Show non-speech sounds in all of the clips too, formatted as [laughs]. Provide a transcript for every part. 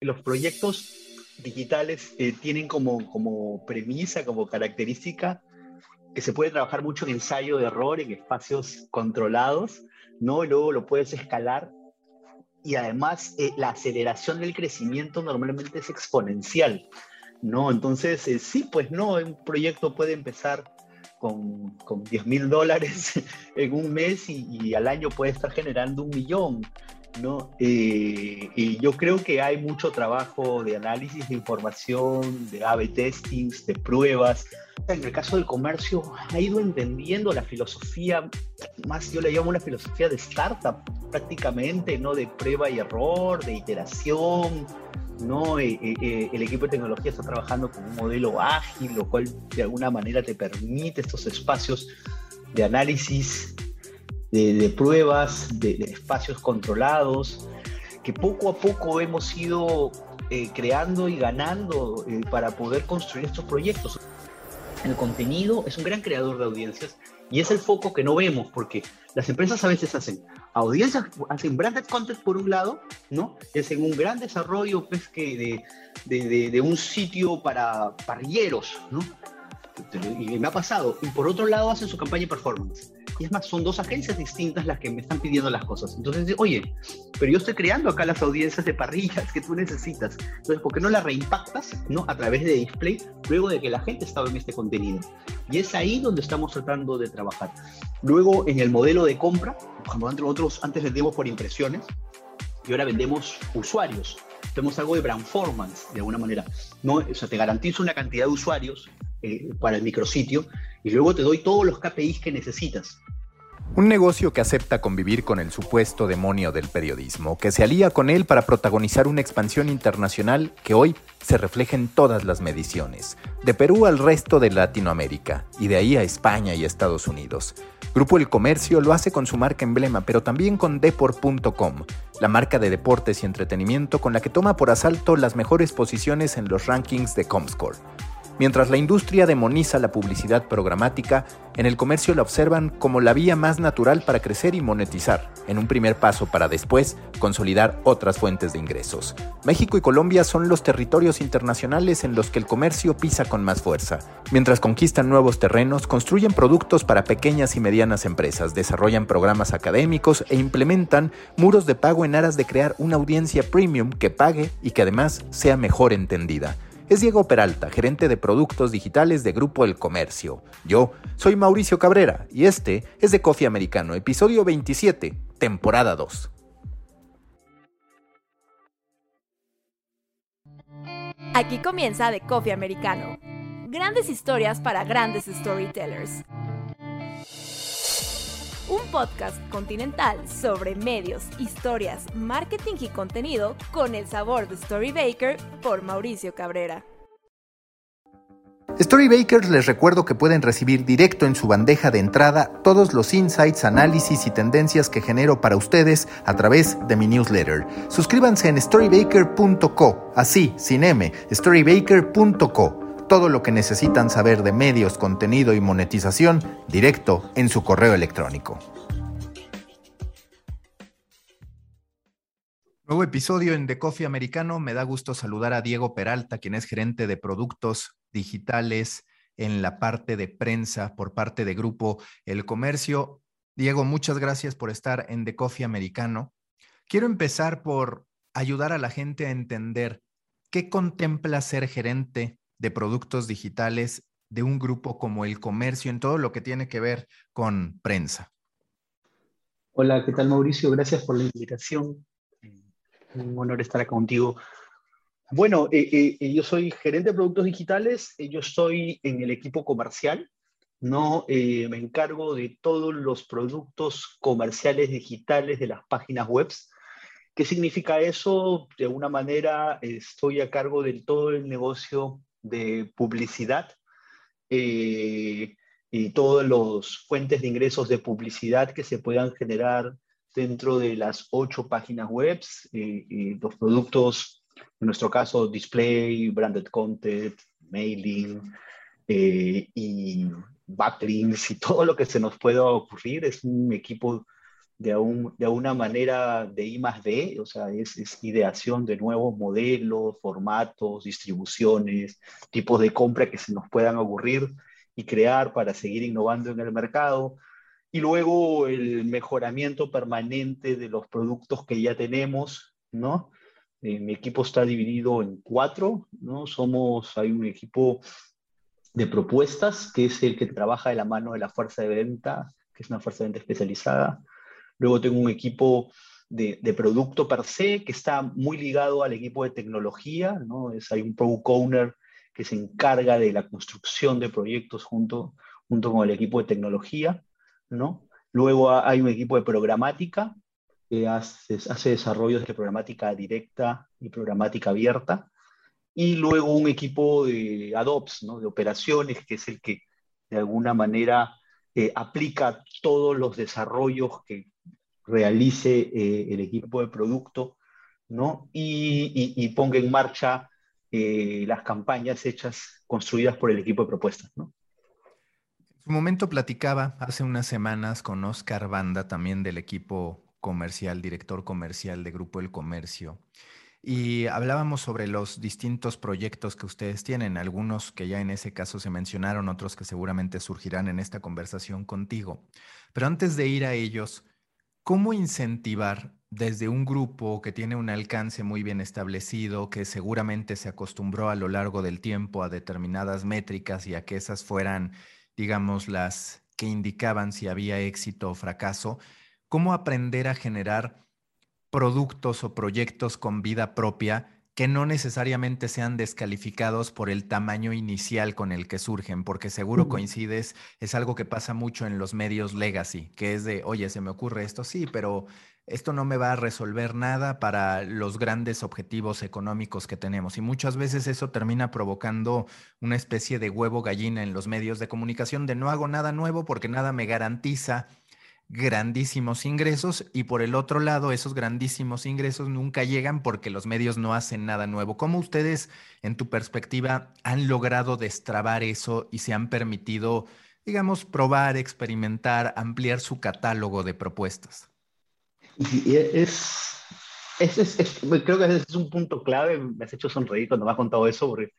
Los proyectos digitales eh, tienen como, como premisa, como característica, que se puede trabajar mucho en ensayo de error, en espacios controlados, ¿no? Luego lo puedes escalar y además eh, la aceleración del crecimiento normalmente es exponencial, ¿no? Entonces, eh, sí, pues no, un proyecto puede empezar con, con 10 mil dólares [laughs] en un mes y, al año puede estar generando un millón, ¿no? Eh, y yo creo que hay mucho trabajo de análisis de información, de A-B testings, de pruebas. En el caso del comercio, ha ido entendiendo la filosofía, más yo le llamo una filosofía de startup prácticamente, ¿no? De prueba y error, de iteración, ¿no? Eh, eh, el equipo de tecnología está trabajando con un modelo ágil, lo cual de alguna manera te permite estos espacios de análisis de, pruebas, de, espacios controlados, que poco a poco hemos ido eh, creando y ganando eh, para poder construir estos proyectos. El contenido es un gran creador de audiencias y es el foco que no vemos porque las empresas a veces hacen audiencias, hacen branded content por un lado, ¿no? Hacen un gran desarrollo pues, que de, de, de un sitio para parrilleros, ¿no? Y me ha pasado. Y por otro lado hacen su campaña de performance. Y es más, son dos agencias distintas las que me están pidiendo las cosas. Entonces, oye, pero yo estoy creando acá las audiencias de parrillas que tú necesitas. Entonces, ¿por qué no las reimpactas ¿no? a través de display luego de que la gente estaba en este contenido? Y es ahí donde estamos tratando de trabajar. Luego, en el modelo de compra, cuando nosotros antes vendíamos por impresiones y ahora vendemos usuarios. Tenemos algo de brandformance, de alguna manera. ¿no? O sea, te garantizo una cantidad de usuarios eh, para el micrositio y luego te doy todos los KPIs que necesitas. Un negocio que acepta convivir con el supuesto demonio del periodismo, que se alía con él para protagonizar una expansión internacional que hoy se refleja en todas las mediciones, de Perú al resto de Latinoamérica y de ahí a España y Estados Unidos. Grupo El Comercio lo hace con su marca emblema, pero también con Deport.com, la marca de deportes y entretenimiento con la que toma por asalto las mejores posiciones en los rankings de Comscore. Mientras la industria demoniza la publicidad programática, en el comercio la observan como la vía más natural para crecer y monetizar, en un primer paso para después consolidar otras fuentes de ingresos. México y Colombia son los territorios internacionales en los que el comercio pisa con más fuerza. Mientras conquistan nuevos terrenos, construyen productos para pequeñas y medianas empresas, desarrollan programas académicos e implementan muros de pago en aras de crear una audiencia premium que pague y que además sea mejor entendida es Diego Peralta, gerente de productos digitales de Grupo El Comercio. Yo soy Mauricio Cabrera y este es de Coffee Americano, episodio 27, temporada 2. Aquí comienza de Coffee Americano. Grandes historias para grandes storytellers un podcast continental sobre medios, historias, marketing y contenido con el sabor de Storybaker por Mauricio Cabrera. Storybakers les recuerdo que pueden recibir directo en su bandeja de entrada todos los insights, análisis y tendencias que genero para ustedes a través de mi newsletter. Suscríbanse en storybaker.co, así, sin M, storybaker.co todo lo que necesitan saber de medios, contenido y monetización directo en su correo electrónico. Nuevo episodio en The Coffee Americano. Me da gusto saludar a Diego Peralta, quien es gerente de productos digitales en la parte de prensa por parte de Grupo El Comercio. Diego, muchas gracias por estar en The Coffee Americano. Quiero empezar por ayudar a la gente a entender qué contempla ser gerente de productos digitales de un grupo como el comercio en todo lo que tiene que ver con prensa. Hola, ¿qué tal Mauricio? Gracias por la invitación. Un honor estar acá contigo. Bueno, eh, eh, yo soy gerente de productos digitales, eh, yo estoy en el equipo comercial, no me encargo de todos los productos comerciales digitales de las páginas web. ¿Qué significa eso? De alguna manera estoy a cargo de todo el negocio de publicidad eh, y todas las fuentes de ingresos de publicidad que se puedan generar dentro de las ocho páginas web eh, y los productos, en nuestro caso, display, branded content, mailing eh, y backlinks y [laughs] todo lo que se nos pueda ocurrir. Es un equipo de, un, de una manera de I más D, o sea, es, es, ideación de nuevos modelos, formatos, distribuciones, tipos de compra que se nos puedan ocurrir y crear para seguir innovando en el mercado. Y luego el mejoramiento permanente de los productos que ya tenemos, ¿no? Eh, mi equipo está dividido en cuatro, ¿no? Somos, hay un equipo de propuestas, que es el que trabaja de la mano de la fuerza de venta, que es una fuerza de venta especializada. Luego tengo un equipo de, producto per se, que está muy ligado al equipo de tecnología, ¿no? Es, hay un product owner que se encarga de la construcción de proyectos junto, junto con el equipo de tecnología, ¿no? Luego hay un equipo de programática, que hace, hace desarrollos de programática directa y programática abierta, y luego un equipo de ADOPS, ¿no? de operaciones, que es el que de alguna manera eh, aplica todos los desarrollos que realice eh, el equipo de producto, ¿no? Y, ponga en marcha eh, las campañas hechas, construidas por el equipo de propuestas. En su momento platicaba hace unas semanas con Oscar Banda, también del equipo comercial, director comercial de Grupo El Comercio, y hablábamos sobre los distintos proyectos que ustedes tienen, algunos que ya en ese caso se mencionaron, otros que seguramente surgirán en esta conversación contigo. Pero antes de ir a ellos, ¿cómo incentivar desde un grupo que tiene un alcance muy bien establecido, que seguramente se acostumbró a lo largo del tiempo a determinadas métricas y a que esas fueran, digamos, las que indicaban si había éxito o fracaso, cómo aprender a generar productos o proyectos con vida propia que no necesariamente sean descalificados por el tamaño inicial con el que surgen, porque seguro coincides, es algo que pasa mucho en los medios legacy, que es de, oye, se me ocurre esto, sí, pero esto no me va a resolver nada para los grandes objetivos económicos que tenemos. Y muchas veces eso termina provocando una especie de huevo gallina en los medios de comunicación de no hago nada nuevo porque nada me garantiza grandísimos ingresos y por el otro lado esos grandísimos ingresos nunca llegan porque los medios no hacen nada nuevo. ¿Cómo ustedes, en tu perspectiva, han logrado destrabar eso y se han permitido, digamos, probar, experimentar, ampliar su catálogo de propuestas? es, creo que ese es un punto clave, me has hecho sonreír cuando me has contado eso porque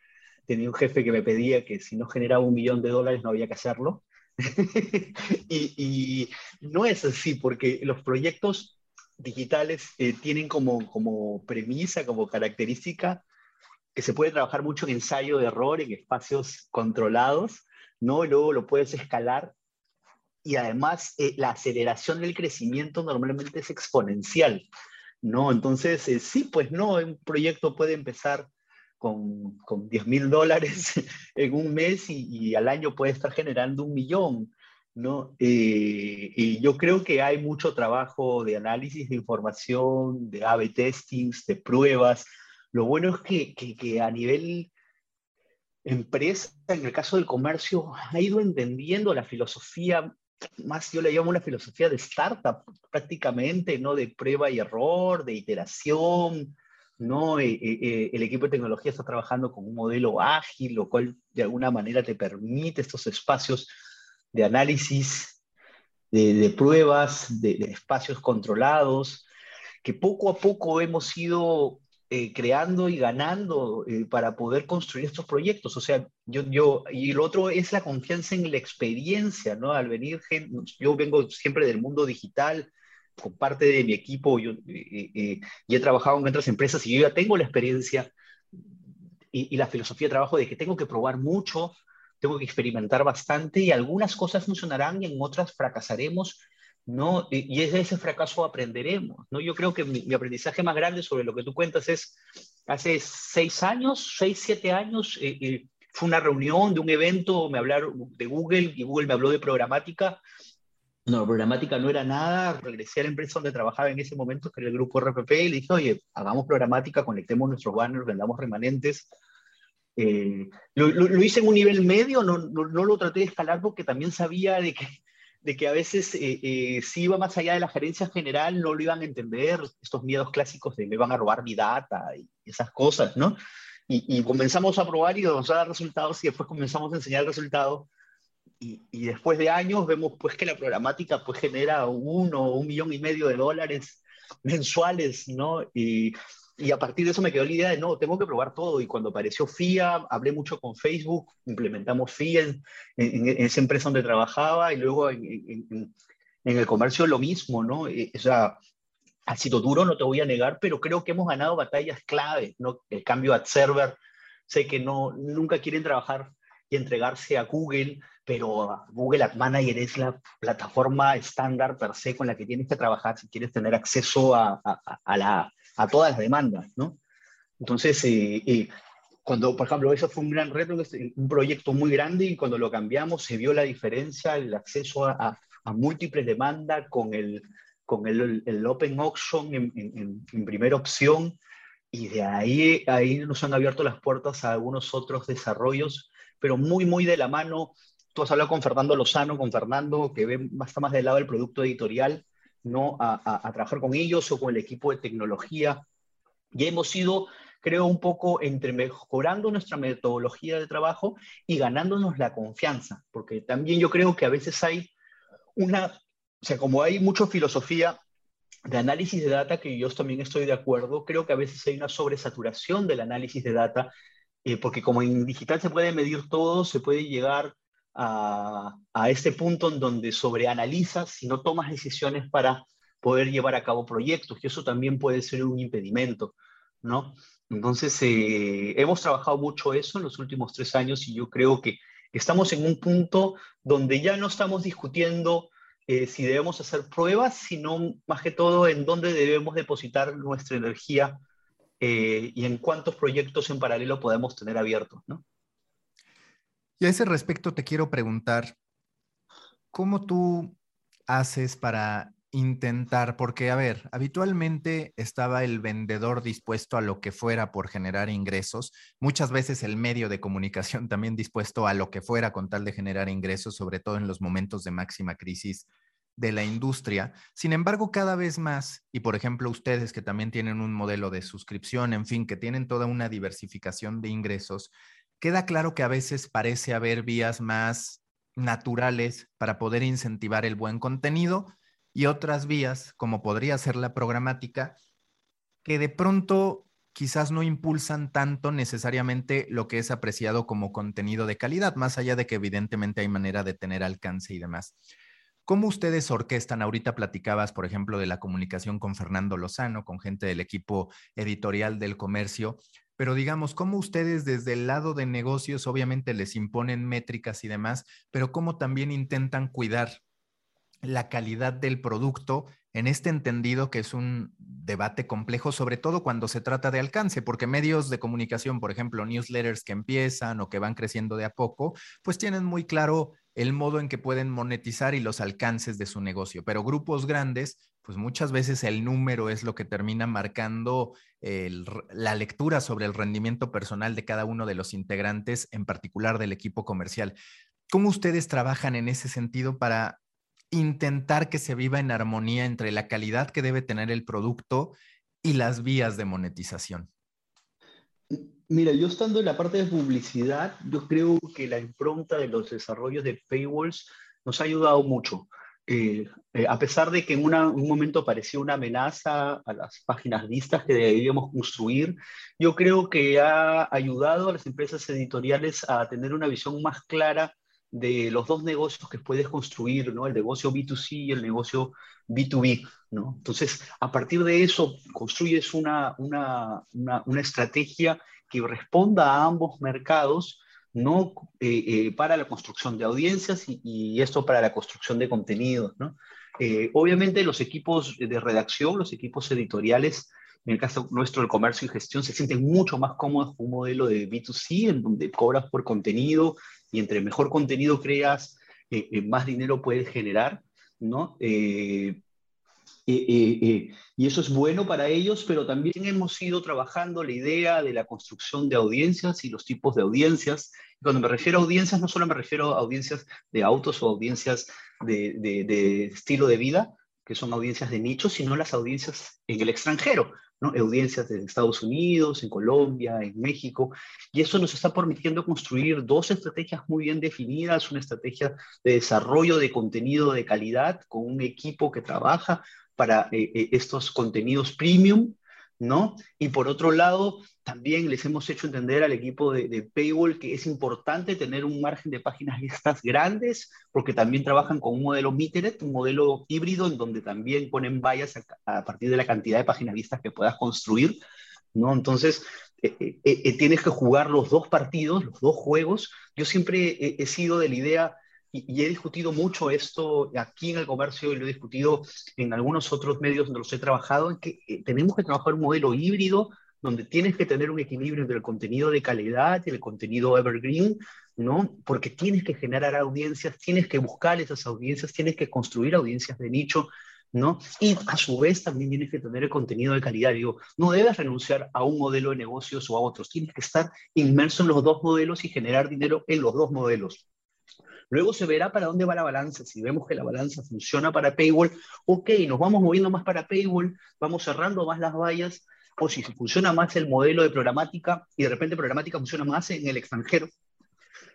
tenía un jefe que me pedía que si no generaba un millón de dólares no había que hacerlo [laughs] y, no es así, porque los proyectos digitales eh, tienen como, como premisa, como característica, que se puede trabajar mucho en ensayo de error, en espacios controlados, ¿no? Luego lo puedes escalar. Y además, eh, la aceleración del crecimiento normalmente es exponencial, ¿no? Entonces, eh, sí, pues no, un proyecto puede empezar con, con 10 mil dólares [laughs] en un mes y, al año puede estar generando un millón. ¿no? Eh, y yo creo que hay mucho trabajo de análisis de información, de A-B testings, de pruebas. Lo bueno es que, que, que a nivel empresa, en el caso del comercio, ha ido entendiendo la filosofía más yo le llamo una filosofía de startup prácticamente, ¿no? De prueba y error, de iteración, ¿no? Eh, eh, eh, el equipo de tecnología está trabajando con un modelo ágil, lo cual de alguna manera te permite estos espacios de análisis, de, pruebas, de, espacios controlados, que poco a poco hemos ido creando y ganando para poder construir estos proyectos. O sea, yo, yo, y lo otro es la confianza en la experiencia, ¿no? Al venir, yo vengo siempre del mundo digital, con parte de mi equipo yo, eh, eh, y he trabajado en otras empresas y yo ya tengo la experiencia y, la filosofía de trabajo de que tengo que probar mucho, tengo que experimentar bastante y algunas cosas funcionarán y en otras fracasaremos, ¿no? Y, de ese fracaso aprenderemos, ¿no? Yo creo que mi, aprendizaje más grande sobre lo que tú cuentas es, hace seis años, seis, siete años, eh, fue una reunión de un evento, me hablaron de Google y Google me habló de programática no, programática no era nada, regresé a la empresa donde trabajaba en ese momento, que era el grupo RPP, y le dije, oye, hagamos programática, conectemos nuestros banners, vendamos remanentes. Eh, lo, hice en un nivel medio, no, no, lo traté de escalar porque también sabía de que, de que a veces eh, eh, si iba más allá de la gerencia general no lo iban a entender, estos miedos clásicos de me van a robar mi data y esas cosas, ¿no? Y, y comenzamos a probar y nos a dar resultados y después comenzamos a enseñar el resultado y, después de años vemos pues que la programática pues genera uno, un millón y medio de dólares mensuales, ¿no? Y, y, a partir de eso me quedó la idea de, no, tengo que probar todo. Y cuando apareció FIA, hablé mucho con Facebook, implementamos FIA en, en, esa empresa donde trabajaba y luego en, en, el comercio lo mismo, ¿no? Eh, o sea, ha sido duro, no te voy a negar, pero creo que hemos ganado batallas clave, ¿no? El cambio a server, sé que no, nunca quieren trabajar y entregarse a Google, pero Google Ad Manager es la plataforma estándar per se con la que tienes que trabajar si quieres tener acceso a, a, la, a todas las demandas, ¿no? Entonces, eh, eh, cuando, por ejemplo, eso fue un gran reto, un proyecto muy grande y cuando lo cambiamos se vio la diferencia, el acceso a, múltiples demandas con el, con el, el Open Auction en, en, en, primera opción y de ahí, ahí nos han abierto las puertas a algunos otros desarrollos pero muy, muy de la mano. Tú has hablado con Fernando Lozano, con Fernando, que ve, está más del lado del producto editorial, ¿no? A, a, trabajar con ellos o con el equipo de tecnología. Y hemos ido, creo, un poco entre mejorando nuestra metodología de trabajo y ganándonos la confianza, porque también yo creo que a veces hay una, o sea, como hay mucha filosofía de análisis de data, que yo también estoy de acuerdo, creo que a veces hay una sobresaturación del análisis de data eh, porque como en digital se puede medir todo, se puede llegar a, a este punto en donde sobreanalizas y no tomas decisiones para poder llevar a cabo proyectos, y eso también puede ser un impedimento, ¿no? Entonces, eh, hemos trabajado mucho eso en los últimos tres años y yo creo que estamos en un punto donde ya no estamos discutiendo eh, si debemos hacer pruebas, sino más que todo en dónde debemos depositar nuestra energía eh, y en cuántos proyectos en paralelo podemos tener abiertos, ¿no? Y a ese respecto te quiero preguntar, ¿cómo tú haces para intentar, porque a ver, habitualmente estaba el vendedor dispuesto a lo que fuera por generar ingresos, muchas veces el medio de comunicación [laughs] también dispuesto a lo que fuera con tal de generar ingresos, sobre todo en los momentos de máxima crisis de la industria. Sin embargo, cada vez más, y por ejemplo ustedes que también tienen un modelo de suscripción, en fin, que tienen toda una diversificación de ingresos, queda claro que a veces parece haber vías más naturales para poder incentivar el buen contenido y otras vías, como podría ser la programática, que de pronto quizás no impulsan tanto necesariamente lo que es apreciado como contenido de calidad, más allá de que evidentemente hay manera de tener alcance y demás. ¿Cómo ustedes orquestan? Ahorita platicabas, por ejemplo, de la comunicación con Fernando Lozano, con gente del equipo editorial del comercio, pero digamos, ¿cómo ustedes desde el lado de negocios obviamente les imponen métricas y demás, pero cómo también intentan cuidar la calidad del producto en este entendido que es un debate complejo, sobre todo cuando se trata de alcance, porque medios de comunicación, por ejemplo, newsletters que empiezan o que van creciendo de a poco, pues tienen muy claro el modo en que pueden monetizar y los alcances de su negocio. Pero grupos grandes, pues muchas veces el número es lo que termina marcando la lectura sobre el rendimiento personal de cada uno de los integrantes, en particular del equipo comercial. ¿Cómo ustedes trabajan en ese sentido para intentar que se viva en armonía entre la calidad que debe tener el producto y las vías de monetización? Mira, yo estando en la parte de publicidad, yo creo que la impronta de los desarrollos de paywalls nos ha ayudado mucho. Eh, eh, a pesar de que en un momento parecía una amenaza a las páginas vistas que debíamos construir, yo creo que ha ayudado a las empresas editoriales a tener una visión más clara de los dos negocios que puedes construir, ¿no? El negocio B2C y el negocio B2B, ¿no? Entonces, a partir de eso, construyes una, una, una, una estrategia que responda a ambos mercados, no eh, eh, para la construcción de audiencias y, esto para la construcción de contenidos. ¿no? Eh, obviamente los equipos de redacción, los equipos editoriales, en el caso nuestro del comercio y gestión, se sienten mucho más cómodos con un modelo de B2C, en donde cobras por contenido y entre mejor contenido creas, más dinero puedes generar. ¿no? Eh, eh, y eso es bueno para ellos, pero también hemos ido trabajando la idea de la construcción de audiencias y los tipos de audiencias. Cuando me refiero a audiencias, no solo me refiero a audiencias de autos o audiencias de, de, de estilo de vida, que son audiencias de nicho, sino las audiencias en el extranjero, ¿no? audiencias de Estados Unidos, en Colombia, en México, y eso nos está permitiendo construir dos estrategias muy bien definidas, una estrategia de desarrollo de contenido de calidad con un equipo que trabaja para eh, eh, estos contenidos premium, ¿no? Y por otro lado, también les hemos hecho entender al equipo de, Paywall que es importante tener un margen de páginas listas grandes, porque también trabajan con un modelo Metered, un modelo híbrido en donde también ponen vallas a, partir de la cantidad de páginas listas que puedas construir, ¿no? Entonces, eh, eh, tienes que jugar los dos partidos, los dos juegos. Yo siempre he sido de la idea y, he discutido mucho esto aquí en el comercio y lo he discutido en algunos otros medios donde los he trabajado, en que eh, tenemos que trabajar un modelo híbrido donde tienes que tener un equilibrio entre el contenido de calidad y el contenido evergreen, ¿no? Porque tienes que generar audiencias, tienes que buscar esas audiencias, tienes que construir audiencias de nicho, ¿no? Y a su vez también tienes que tener el contenido de calidad. Digo, no debes renunciar a un modelo de negocios o a otros, tienes que estar inmerso en los dos modelos y generar dinero en los dos modelos. Luego se verá para dónde va la balanza. Si vemos que la balanza funciona para Paywall, ok, nos vamos moviendo más para Paywall, vamos cerrando más las vallas, o si funciona más el modelo de programática y de repente programática funciona más en el extranjero.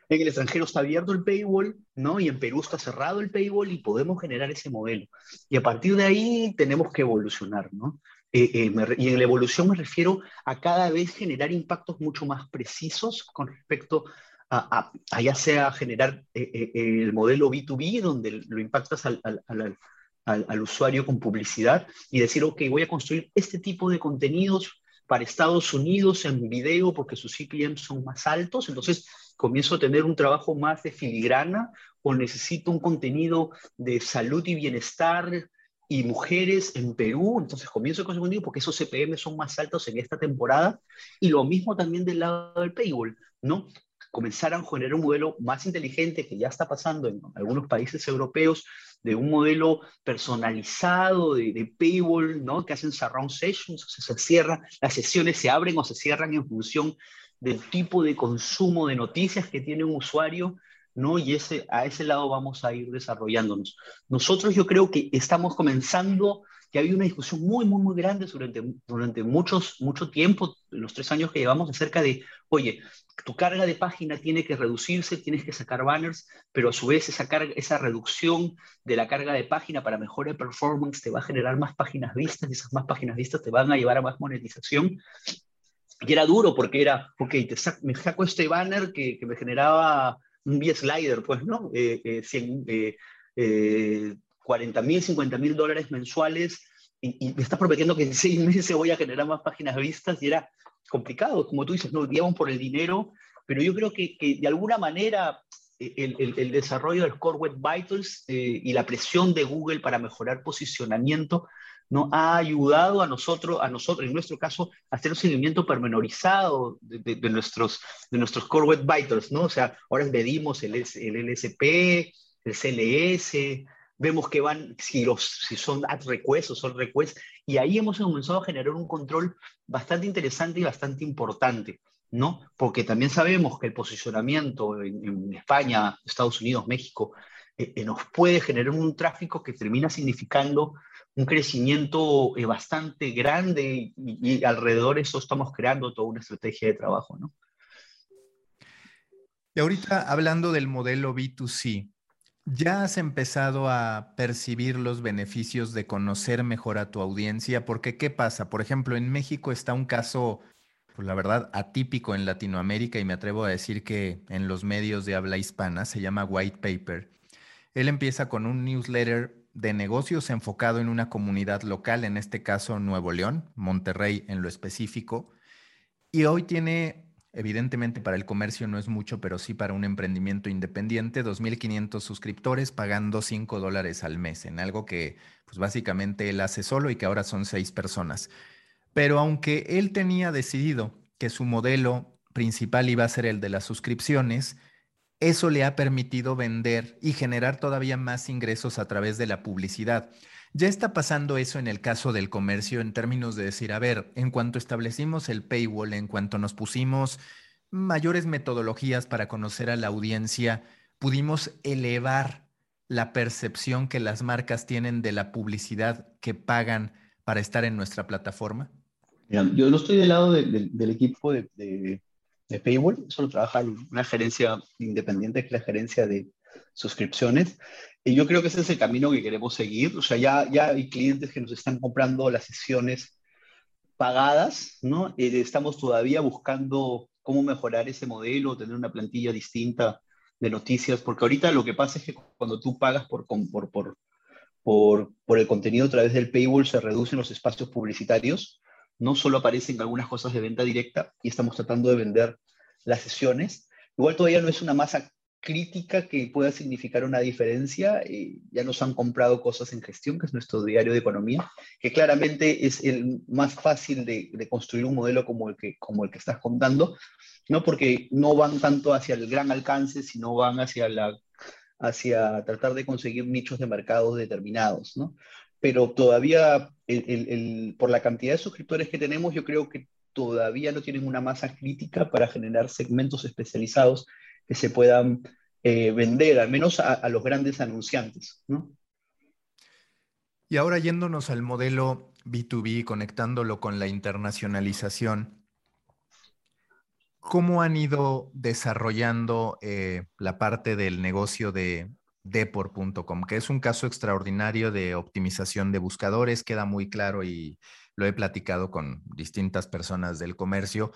En el extranjero está abierto el paywall, ¿no? Y en Perú está cerrado el paywall y podemos generar ese modelo. Y a partir de ahí tenemos que evolucionar, ¿no? Eh, eh, y en la evolución me refiero a cada vez generar impactos mucho más precisos con respecto a, ya sea generar eh, eh, el modelo B2B, donde lo impactas al, al, al, usuario con publicidad y decir, ok, voy a construir este tipo de contenidos para Estados Unidos en video porque sus CPM son más altos, entonces comienzo a tener un trabajo más de filigrana o necesito un contenido de salud y bienestar y mujeres en Perú, entonces comienzo con ese contenido porque esos CPM son más altos en esta temporada. Y lo mismo también del lado del paywall, ¿no? Comenzaran a generar un modelo más inteligente que ya está pasando en algunos países europeos, de un modelo personalizado de, de paywall, ¿no? que hacen surround sessions, o sea, se cierran, las sesiones se abren o se cierran en función del tipo de consumo de noticias que tiene un usuario, ¿no? Y ese, a ese lado vamos a ir desarrollándonos. Nosotros yo creo que estamos comenzando que había una discusión muy, muy, muy grande durante, durante muchos, mucho tiempo, los tres años que llevamos, acerca de, oye, tu carga de página tiene que reducirse, tienes que sacar banners, pero a su vez esa, carga, esa reducción de la carga de página para mejor performance te va a generar más páginas vistas y esas más páginas vistas te van a llevar a más monetización. Y era duro porque era, ok, me saco este banner que, que me generaba un B-slider, pues, ¿no? Eh, eh, 100, eh, 40 mil, 50 mil dólares mensuales y, me estás prometiendo que en seis meses voy a generar más páginas vistas y era complicado, como tú dices, no, guiamos por el dinero, pero yo creo que, que de alguna manera eh, el, el, desarrollo del Core Web Vitals eh, y la presión de Google para mejorar posicionamiento ¿no? ha ayudado a nosotros, a nosotros, en nuestro caso, a hacer un seguimiento pormenorizado de, de, nuestros, de nuestros Core Web Vitals, ¿no? O sea, ahora medimos el, el LSP, el CLS, vemos que van, si, los, si son ad requests o son requests, y ahí hemos comenzado a generar un control bastante interesante y bastante importante, ¿no? Porque también sabemos que el posicionamiento en, España, Estados Unidos, México, eh, eh, nos puede generar un tráfico que termina significando un crecimiento eh, bastante grande y, y, alrededor de eso estamos creando toda una estrategia de trabajo, ¿no? Y ahorita hablando del modelo B2C, ¿Ya has empezado a percibir los beneficios de conocer mejor a tu audiencia? Porque, ¿qué pasa? Por ejemplo, en México está un caso, pues la verdad, atípico en Latinoamérica y me atrevo a decir que en los medios de habla hispana se llama White Paper. Él empieza con un newsletter de negocios enfocado en una comunidad local, en este caso Nuevo León, Monterrey en lo específico, y hoy tiene Evidentemente para el comercio no es mucho, pero sí para un emprendimiento independiente, 2.500 suscriptores pagando 5 dólares al mes, en algo que pues básicamente él hace solo y que ahora son seis personas. Pero aunque él tenía decidido que su modelo principal iba a ser el de las suscripciones, eso le ha permitido vender y generar todavía más ingresos a través de la publicidad. Ya está pasando eso en el caso del comercio en términos de decir, a ver, en cuanto establecimos el paywall, en cuanto nos pusimos mayores metodologías para conocer a la audiencia, pudimos elevar la percepción que las marcas tienen de la publicidad que pagan para estar en nuestra plataforma? yo no estoy del lado del equipo de, Paywall, solo trabaja una gerencia independiente, que es la gerencia de suscripciones. Y yo creo que ese es el camino que queremos seguir. O sea, ya, ya hay clientes que nos están comprando las sesiones pagadas, ¿no? Eh, estamos todavía buscando cómo mejorar ese modelo, tener una plantilla distinta de noticias, porque ahorita lo que pasa es que cuando tú pagas por, por, por, por, por el contenido a través del paywall se reducen los espacios publicitarios, no solo aparecen algunas cosas de venta directa y estamos tratando de vender las sesiones. Igual todavía no es una masa crítica que pueda significar una diferencia. Eh, ya nos han comprado cosas en gestión, que es nuestro diario de economía, que claramente es el más fácil de, construir un modelo como el, que, como el que estás contando, ¿no? porque no van tanto hacia el gran alcance, sino van hacia, la, hacia tratar de conseguir nichos de mercados determinados. ¿no? Pero todavía, el, por la cantidad de suscriptores que tenemos, yo creo que todavía no tienen una masa crítica para generar segmentos especializados que se puedan eh, vender, al menos a, los grandes anunciantes. ¿no? Y ahora yéndonos al modelo B2B, conectándolo con la internacionalización, ¿cómo han ido desarrollando eh, la parte del negocio de Depor.com, que es un caso extraordinario de optimización de buscadores, queda muy claro y lo he platicado con distintas personas del comercio,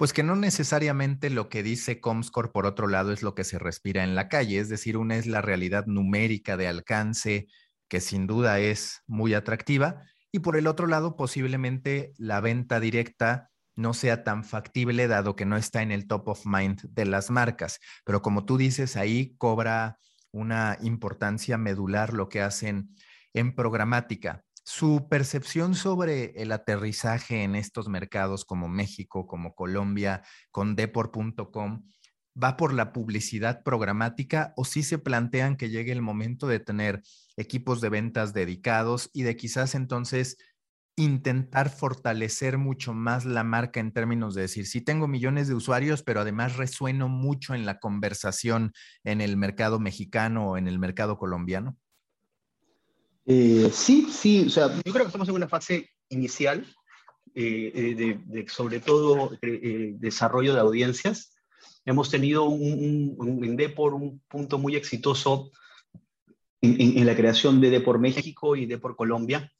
pues que no necesariamente lo que dice Comscore por otro lado es lo que se respira en la calle, es decir, una es la realidad numérica de alcance, que sin duda es muy atractiva, y por el otro lado posiblemente la venta directa no sea tan factible dado que no está en el top of mind de las marcas. Pero como tú dices, ahí cobra una importancia medular lo que hacen en programática. Su percepción sobre el aterrizaje en estos mercados como México, como Colombia, con Depor.com, ¿va por la publicidad programática o si se plantean que llegue el momento de tener equipos de ventas dedicados y de quizás entonces intentar fortalecer mucho más la marca en términos de decir, sí tengo millones de usuarios, pero además resueno mucho en la conversación en el mercado mexicano o en el mercado colombiano? Eh, sí, sí, o sea, yo creo que estamos en una fase inicial eh, eh, de, sobre todo desarrollo de audiencias. Hemos tenido un, un, en Depor un punto muy exitoso en, la creación de Depor México y Depor Colombia.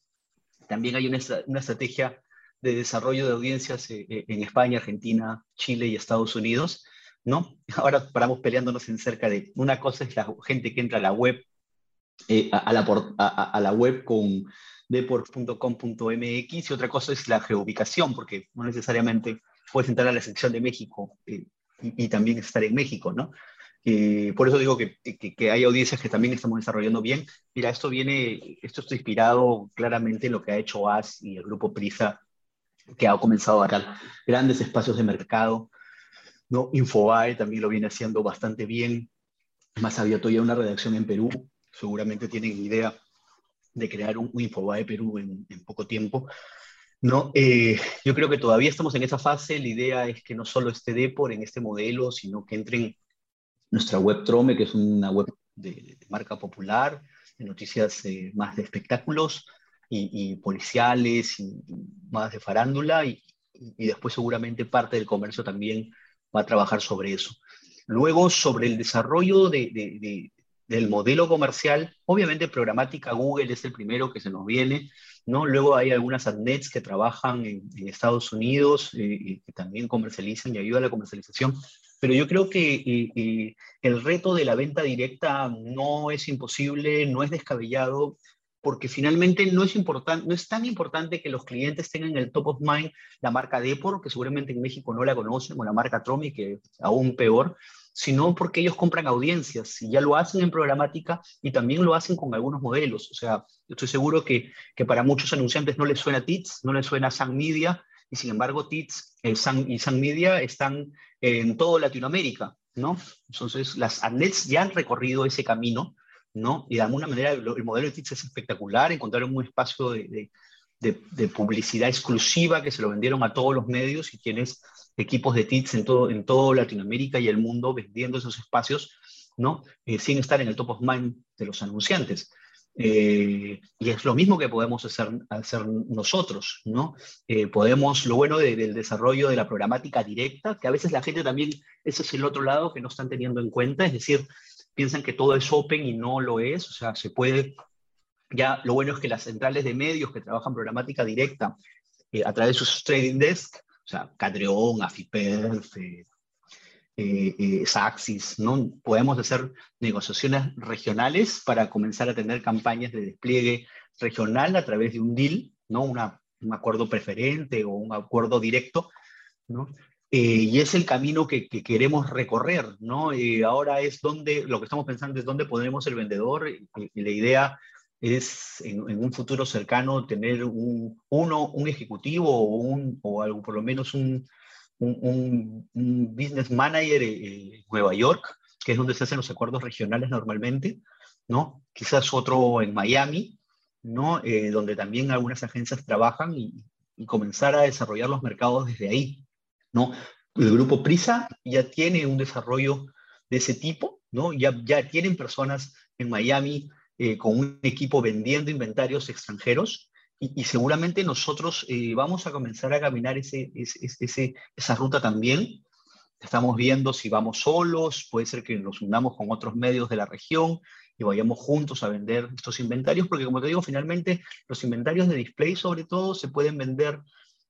También hay una, una estrategia de desarrollo de audiencias en España, Argentina, Chile y Estados Unidos, ¿no? Ahora paramos peleándonos en cerca de una cosa es la gente que entra a la web eh, a, la a, la web con deport.com.mx y otra cosa es la geoubicación, porque no necesariamente puedes entrar a la sección de México eh, y, también estar en México, ¿no? Eh, por eso digo que, que, hay audiencias que también estamos desarrollando bien. Mira, esto viene, esto está inspirado claramente en lo que ha hecho AS y el grupo Prisa, que ha comenzado a dar grandes espacios de mercado. ¿no? Infobae también lo viene haciendo bastante bien. Más había todavía una redacción en Perú seguramente tienen idea de crear un, un de Perú en, poco tiempo. No, eh, yo creo que todavía estamos en esa fase. La idea es que no solo esté Depor en este modelo, sino que entren nuestra web Trome, que es una web de, marca popular, de noticias eh, más de espectáculos y, policiales y, más de farándula, y, después seguramente parte del comercio también va a trabajar sobre eso. Luego, sobre el desarrollo de, del modelo comercial, obviamente programática Google es el primero que se nos viene, ¿no? Luego hay algunas adnets que trabajan en, Estados Unidos eh, y que también comercializan y ayudan a la comercialización, pero yo creo que eh, eh, el reto de la venta directa no es imposible, no es descabellado, porque finalmente no es, importante, no es tan importante que los clientes tengan el top of mind la marca Depor, que seguramente en México no la conocen, o la marca Tromi, que aún peor, sino porque ellos compran audiencias y ya lo hacen en programática y también lo hacen con algunos modelos. O sea, estoy seguro que, que para muchos anunciantes no les suena TITS, no les suena Sun Media, y sin embargo TITS eh, y Sun Media están en toda Latinoamérica, ¿no? Entonces, las ANETs ya han recorrido ese camino, ¿no? Y de alguna manera el, modelo de TITS es espectacular, encontraron un espacio de, de, publicidad exclusiva que se lo vendieron a todos los medios y quienes equipos de TITS en todo, en todo Latinoamérica y el mundo vendiendo esos espacios, ¿no? Eh, sin estar en el top of mind de los anunciantes. Eh, y es lo mismo que podemos hacer, hacer nosotros, ¿no? Eh, podemos, lo bueno del desarrollo de la programática directa, que a veces la gente también, ese es el otro lado que no están teniendo en cuenta, es decir, piensan que todo es open y no lo es, o sea, se puede, ya lo bueno es que las centrales de medios que trabajan programática directa eh, a través de sus trading desk, sea, Cadreon, Afiperf, eh, eh, Saxis, ¿no? Podemos hacer negociaciones regionales para comenzar a tener campañas de despliegue regional a través de un deal, ¿no? Una, un acuerdo preferente o un acuerdo directo, ¿no? Eh, y es el camino que, queremos recorrer, ¿no? ahora es donde, lo que estamos pensando es dónde pondremos el vendedor y, la idea es en, un futuro cercano tener un, uno, un ejecutivo o, un, o algo, por lo menos un, un, business manager en Nueva York, que es donde se hacen los acuerdos regionales normalmente, ¿no? Quizás otro en Miami, ¿no? Eh, donde también algunas agencias trabajan y, comenzar a desarrollar los mercados desde ahí, ¿no? El grupo Prisa ya tiene un desarrollo de ese tipo, ¿no? Ya, ya tienen personas en Miami eh, con un equipo vendiendo inventarios extranjeros, y, seguramente nosotros eh, vamos a comenzar a caminar ese, ese, esa ruta también. Estamos viendo si vamos solos, puede ser que nos unamos con otros medios de la región y vayamos juntos a vender estos inventarios, porque como te digo, finalmente los inventarios de display sobre todo se pueden vender,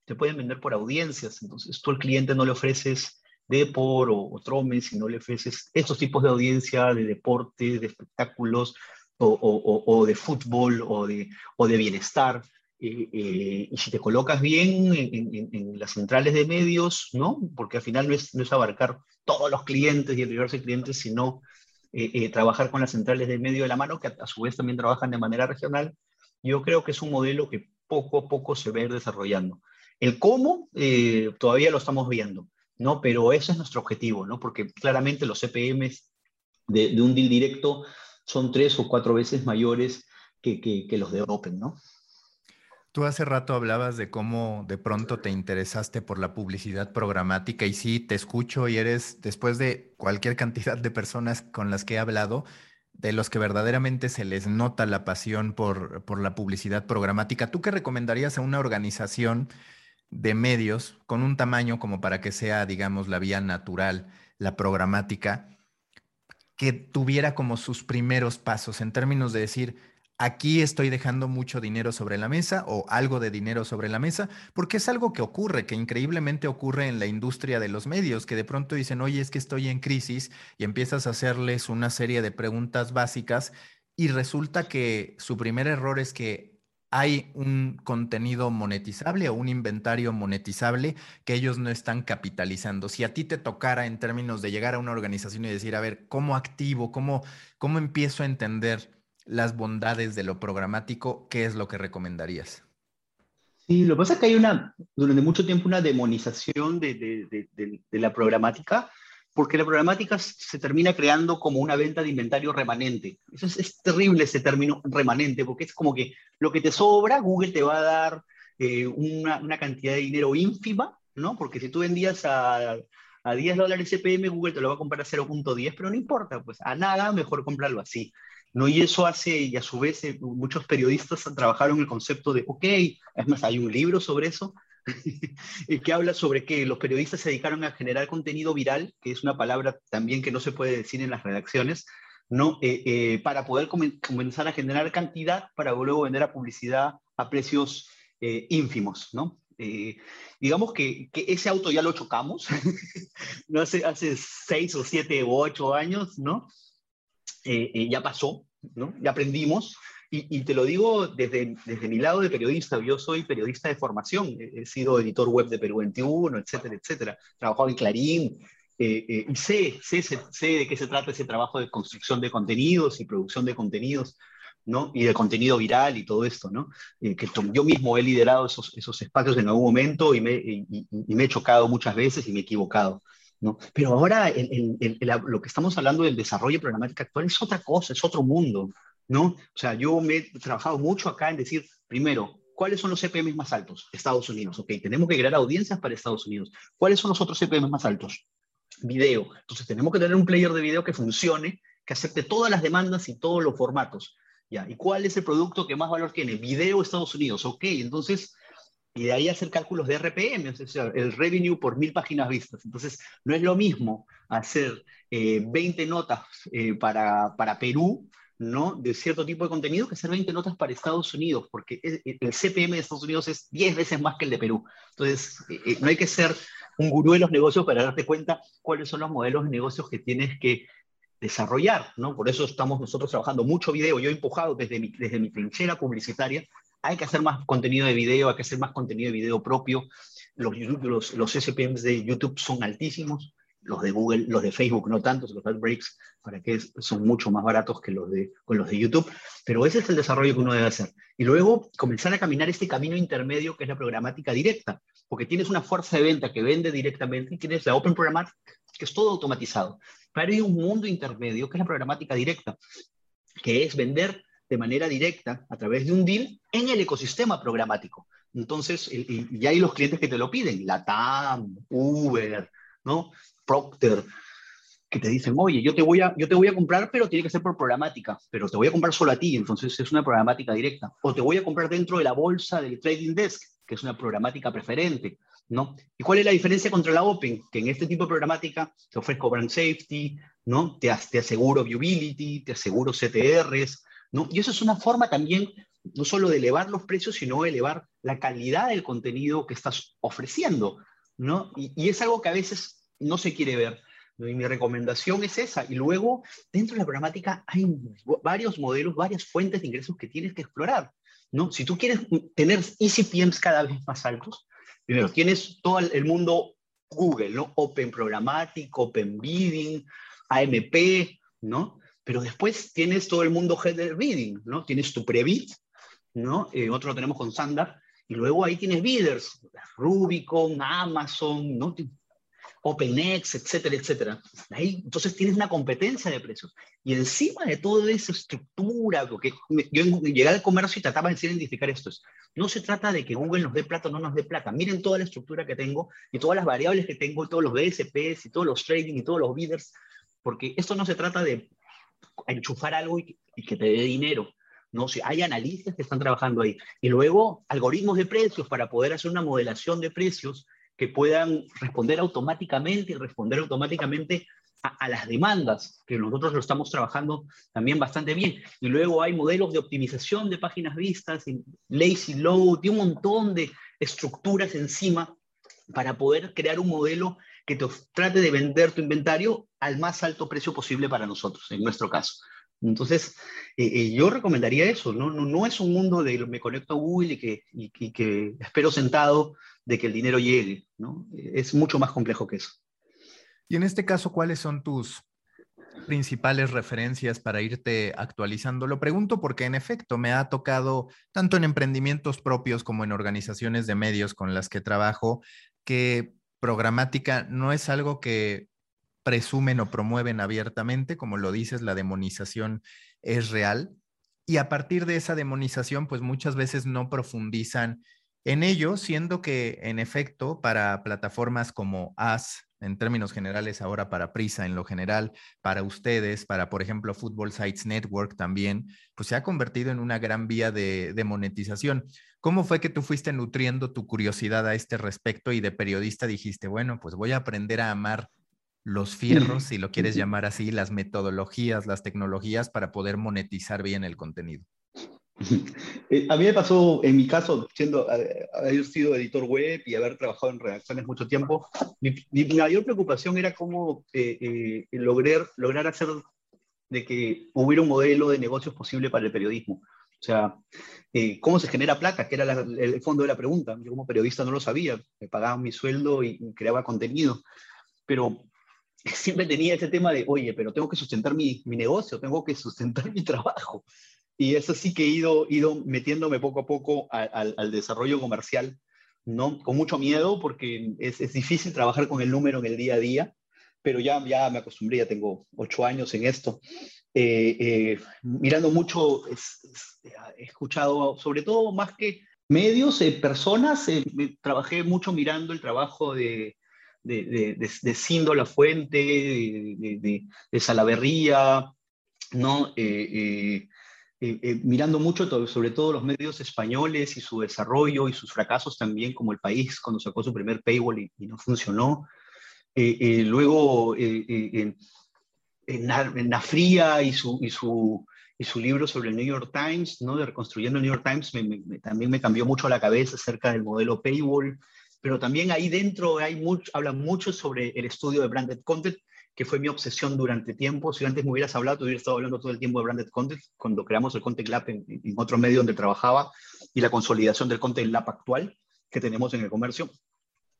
se pueden vender por audiencias. Entonces tú al cliente no le ofreces Depor o, o Trome, si no le ofreces estos tipos de audiencia de deporte, de espectáculos o, o, de fútbol o de, o de bienestar. Eh, eh, y si te colocas bien en, las centrales de medios, ¿no? Porque al final no es, no es abarcar todos los clientes y el universo de clientes, sino eh, trabajar con las centrales de medio de la mano, que a, su vez también trabajan de manera regional. Yo creo que es un modelo que poco a poco se va a ir desarrollando. El cómo todavía lo estamos viendo, ¿no? Pero ese es nuestro objetivo, ¿no? Porque claramente los CPMs de, de un deal directo son tres o cuatro veces mayores que, los de Open, ¿no? Tú hace rato hablabas de cómo de pronto te interesaste por la publicidad programática y sí, te escucho y eres, después de cualquier cantidad de personas con las que he hablado, de los que verdaderamente se les nota la pasión por, por la publicidad programática. ¿Tú qué recomendarías a una organización de medios con un tamaño como para que sea, digamos, la vía natural, la programática, que tuviera como sus primeros pasos en términos de decir, aquí estoy dejando mucho dinero sobre la mesa o algo de dinero sobre la mesa, porque es algo que ocurre, que increíblemente ocurre en la industria de los medios, que de pronto dicen, oye, es que estoy en crisis y empiezas a hacerles una serie de preguntas básicas y resulta que su primer error es que hay un contenido monetizable o un inventario monetizable que ellos no están capitalizando. Si a ti te tocara en términos de llegar a una organización y decir, a ver, ¿cómo activo? ¿Cómo, cómo empiezo a entender? las bondades de lo programático, ¿qué es lo que recomendarías? Sí, lo que pasa es que hay una, durante mucho tiempo una demonización de, la programática, porque la programática se termina creando como una venta de inventario remanente. Eso es, terrible ese término remanente, porque es como que lo que te sobra, Google te va a dar eh, una, una, cantidad de dinero ínfima, ¿no? Porque si tú vendías a, a 10 dólares CPM, Google te lo va a comprar a 0.10, pero no importa, pues a nada, mejor comprarlo así. ¿no? Y eso hace, y a su vez eh, muchos periodistas trabajaron el concepto de, ok, es más, hay un libro sobre eso, [laughs] que habla sobre que los periodistas se dedicaron a generar contenido viral, que es una palabra también que no se puede decir en las redacciones, ¿no? Eh, eh, para poder comenzar a generar cantidad para luego vender a publicidad a precios ínfimos, ¿no? digamos que, que, ese auto ya lo chocamos, [laughs] no hace, hace seis o siete o ocho años, ¿no? Eh, eh, ya pasó, ¿no? ya aprendimos, y, te lo digo desde, desde mi lado de periodista, yo soy periodista de formación, he, sido editor web de Perú 21, etcétera, etcétera, he trabajado en Clarín, eh, y sé, sé, sé, de qué se trata ese trabajo de construcción de contenidos y producción de contenidos, ¿no? Y de contenido viral y todo esto, ¿no? que yo mismo he liderado esos, esos espacios en algún momento y me, y me he chocado muchas veces y me he equivocado. ¿no? Pero ahora lo que estamos hablando del desarrollo programático actual es otra cosa, es otro mundo, ¿no? O sea, yo me he trabajado mucho acá en decir, primero, ¿cuáles son los CPM más altos? Estados Unidos, ok, tenemos que crear audiencias para Estados Unidos. ¿Cuáles son los otros CPM más altos? Video. Entonces tenemos que tener un player de video que funcione, que acepte todas las demandas y todos los formatos. ¿Ya? ¿Y cuál es el producto que más valor tiene? Video Estados Unidos, ok, entonces, y de ahí hacer cálculos de RPM, o sea, el revenue por mil páginas vistas. Entonces, no es lo mismo hacer 20 notas para, para Perú ¿no? de cierto tipo de contenido que hacer 20 notas para Estados Unidos, porque el CPM de Estados Unidos es 10 veces más que el de Perú. Entonces, eh, eh, no hay que ser un gurú de los negocios para darte cuenta cuáles son los modelos de negocios que tienes que desarrollar, ¿no? Por eso estamos nosotros trabajando mucho video. Yo he empujado desde mi, desde mi trinchera publicitaria, hay que hacer más contenido de video, hay que hacer más contenido de video propio. Los, los, los SPMs de YouTube son altísimos los de Google, los de Facebook no tanto, los ad breaks, para que son mucho más baratos que los de, con los de YouTube, pero ese es el desarrollo que uno debe hacer. Y luego comenzar a caminar este camino intermedio que es la programática directa, porque tienes una fuerza de venta que vende directamente y tienes la Open Programmatic, que es todo automatizado. Pero hay un mundo intermedio que es la programática directa, que es vender de manera directa a través de un deal en el ecosistema programático. Entonces, ya hay los clientes que te lo piden, la TAM, Uber, ¿no? Procter, que te dicen, oye, yo te, voy a, yo te voy a comprar, pero tiene que ser por programática, pero te voy a comprar solo a ti, entonces es una programática directa. O te voy a comprar dentro de la bolsa del trading desk, que es una programática preferente, ¿no? ¿Y cuál es la diferencia contra la Open? Que en este tipo de programática te ofrezco brand safety, ¿no? Te, te aseguro viewability, te aseguro CTRs, ¿no? Y eso es una forma también no solo de elevar los precios, sino elevar la calidad del contenido que estás ofreciendo, ¿no? Y es algo que a veces no se quiere ver. Y mi recomendación es esa. Y luego, dentro de la programática hay varios modelos, varias fuentes de ingresos que tienes que explorar. ¿no? Si tú quieres tener ECPMs cada vez más altos, primero, tienes todo el mundo Google, ¿no? Open Programmatic, Open Bidding, AMP, ¿no? Pero después tienes todo el mundo Header Bidding, ¿no? Tienes tu Prebid, ¿no? Eh, otro lo tenemos con Sandar, y luego ahí tienes bidders, Rubicon, Amazon, ¿no? OpenX, etcétera, etcétera. Ahí, entonces tienes una competencia de precios. Y encima de toda esa estructura, porque yo llegué al comercio y trataba de identificar esto. No se trata de que Google nos dé plata o no nos dé plata. Miren toda la estructura que tengo y todas las variables que tengo, y todos los DSPs y todos los trading y todos los bidders, porque esto no se trata de enchufar algo y, que te dé dinero. ¿no? Si hay analistas que están trabajando ahí. Y luego algoritmos de precios para poder hacer una modelación de precios que puedan responder automáticamente y responder automáticamente a, las demandas, que nosotros lo estamos trabajando también bastante bien. Y luego hay modelos de optimización de páginas vistas, lazy load, y un montón de estructuras encima para poder crear un modelo que te trate de vender tu inventario al más alto precio posible para nosotros, en nuestro caso. Entonces, eh, eh, yo recomendaría eso, ¿no? ¿no? No, es un mundo de me conecto a Google y que, y que espero sentado de que el dinero llegue, ¿no? Es mucho más complejo que eso. Y en este caso, ¿cuáles son tus principales referencias para irte actualizando? Lo pregunto porque en efecto me ha tocado, tanto en emprendimientos propios como en organizaciones de medios con las que trabajo, que programática no es algo que presumen o promueven abiertamente, como lo dices, la demonización es real. Y a partir de esa demonización, pues muchas veces no profundizan en ello, siendo que en efecto para plataformas como As, en términos generales ahora para Prisa en lo general, para ustedes, para por ejemplo Football Sites Network también, pues se ha convertido en una gran vía de, de monetización. ¿Cómo fue que tú fuiste nutriendo tu curiosidad a este respecto y de periodista dijiste, bueno, pues voy a aprender a amar los fierros, [laughs] si lo quieres llamar así, las metodologías, las tecnologías para poder monetizar bien el contenido? [laughs] Eh, a mí me pasó, en mi caso, siendo, haber sido editor web y haber trabajado en redacciones mucho tiempo, mi, mayor preocupación era cómo eh, eh, lograr, lograr hacer de que hubiera un modelo de negocios posible para el periodismo. O sea, cómo se genera plata, que era el fondo de la pregunta. Yo como periodista no lo sabía, me pagaban mi sueldo y, y creaba contenido, pero [laughs] siempre tenía ese tema de, oye, pero tengo que sustentar mi, mi negocio, tengo que sustentar mi trabajo. Y eso sí que he ido, ido metiéndome poco a poco al desarrollo comercial, ¿no? Con mucho miedo porque es, es, difícil trabajar con el número en el día a día, pero ya, ya me acostumbré, ya tengo ocho años en esto. Eh, eh, mirando mucho, he escuchado sobre todo más que medios, eh, personas, trabajé mucho mirando el trabajo de, de, de, de, Sindo La Fuente, de, de, Salaverría, ¿no? Mirando mucho sobre todo los medios españoles y su desarrollo y sus fracasos también, como El País cuando sacó su primer paywall y, no funcionó. luego en, Nafría y su, y su y su libro sobre el New York Times, ¿no? de reconstruyendo el New York Times, también me cambió mucho la cabeza acerca del modelo paywall, pero también ahí dentro hay mucho, habla mucho sobre el estudio de branded content, que fue mi obsesión durante tiempo. Si antes me hubieras hablado, te hubiera estado hablando todo el tiempo de branded content, cuando creamos el Content Lab en, otro medio donde trabajaba, y la consolidación del Content Lab actual que tenemos en el comercio,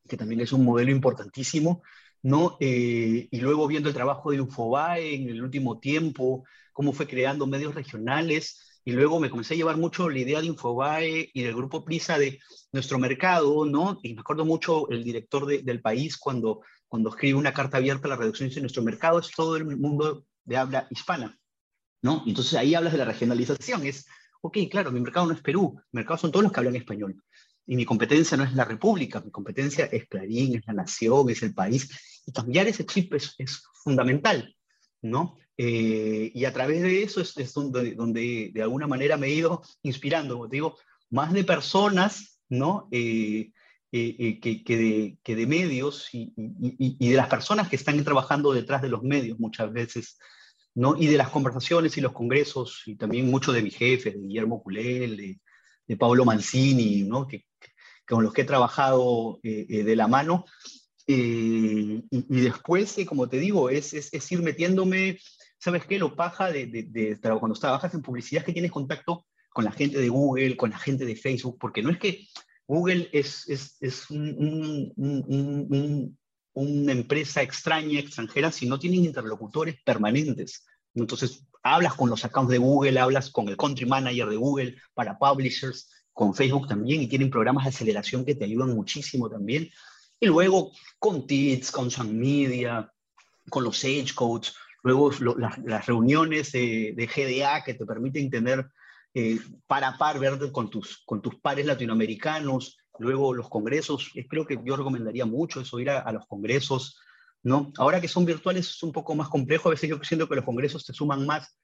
que también es un modelo importantísimo, ¿no? Eh, y luego viendo el trabajo de Infobae en el último tiempo, cómo fue creando medios regionales, y luego me comencé a llevar mucho la idea de Infobae y del grupo Prisa de nuestro mercado, ¿no? Y me acuerdo mucho el director del país cuando, cuando escribe una carta abierta a la reducción de nuestro mercado, es todo el mundo de habla hispana, ¿no? Entonces ahí hablas de la regionalización, es, ok, claro, mi mercado no es Perú, mi mercado son todos los que hablan español. Y mi competencia no es la República, mi competencia es Clarín, es la Nación, es el país. Y cambiar ese chip es, es fundamental, ¿no? Eh, y a través de eso es, donde, donde, de alguna manera me he ido inspirando, como te digo, más de personas, ¿no? Eh, eh, que, que, de, que, de, medios y, y, y, de las personas que están trabajando detrás de los medios muchas veces, ¿no? Y de las conversaciones y los congresos, y también mucho de mi jefe, de Guillermo Culel, de, de Pablo Mancini, ¿no? Que, con los que he trabajado de la mano, y, y, después, como te digo, es, es, es, ir metiéndome ¿sabes qué? Lo paja de, de, cuando trabajas en publicidad que tienes contacto con la gente de Google, con la gente de Facebook, porque no es que Google es, es, es un, un, una empresa extraña, extranjera, si no tienen interlocutores permanentes. Entonces, hablas con los accounts de Google, hablas con el country manager de Google para publishers, con Facebook también, y tienen programas de aceleración que te ayudan muchísimo también. Y luego con TITS, con Sun Media, con los Sage Codes, luego las, reuniones de, GDA que te permiten tener eh, par a par, ver con tus, con tus pares latinoamericanos, luego los congresos, creo que yo recomendaría mucho eso, ir a, los congresos, ¿no? Ahora que son virtuales es un poco más complejo, a veces yo siento que los congresos te suman más,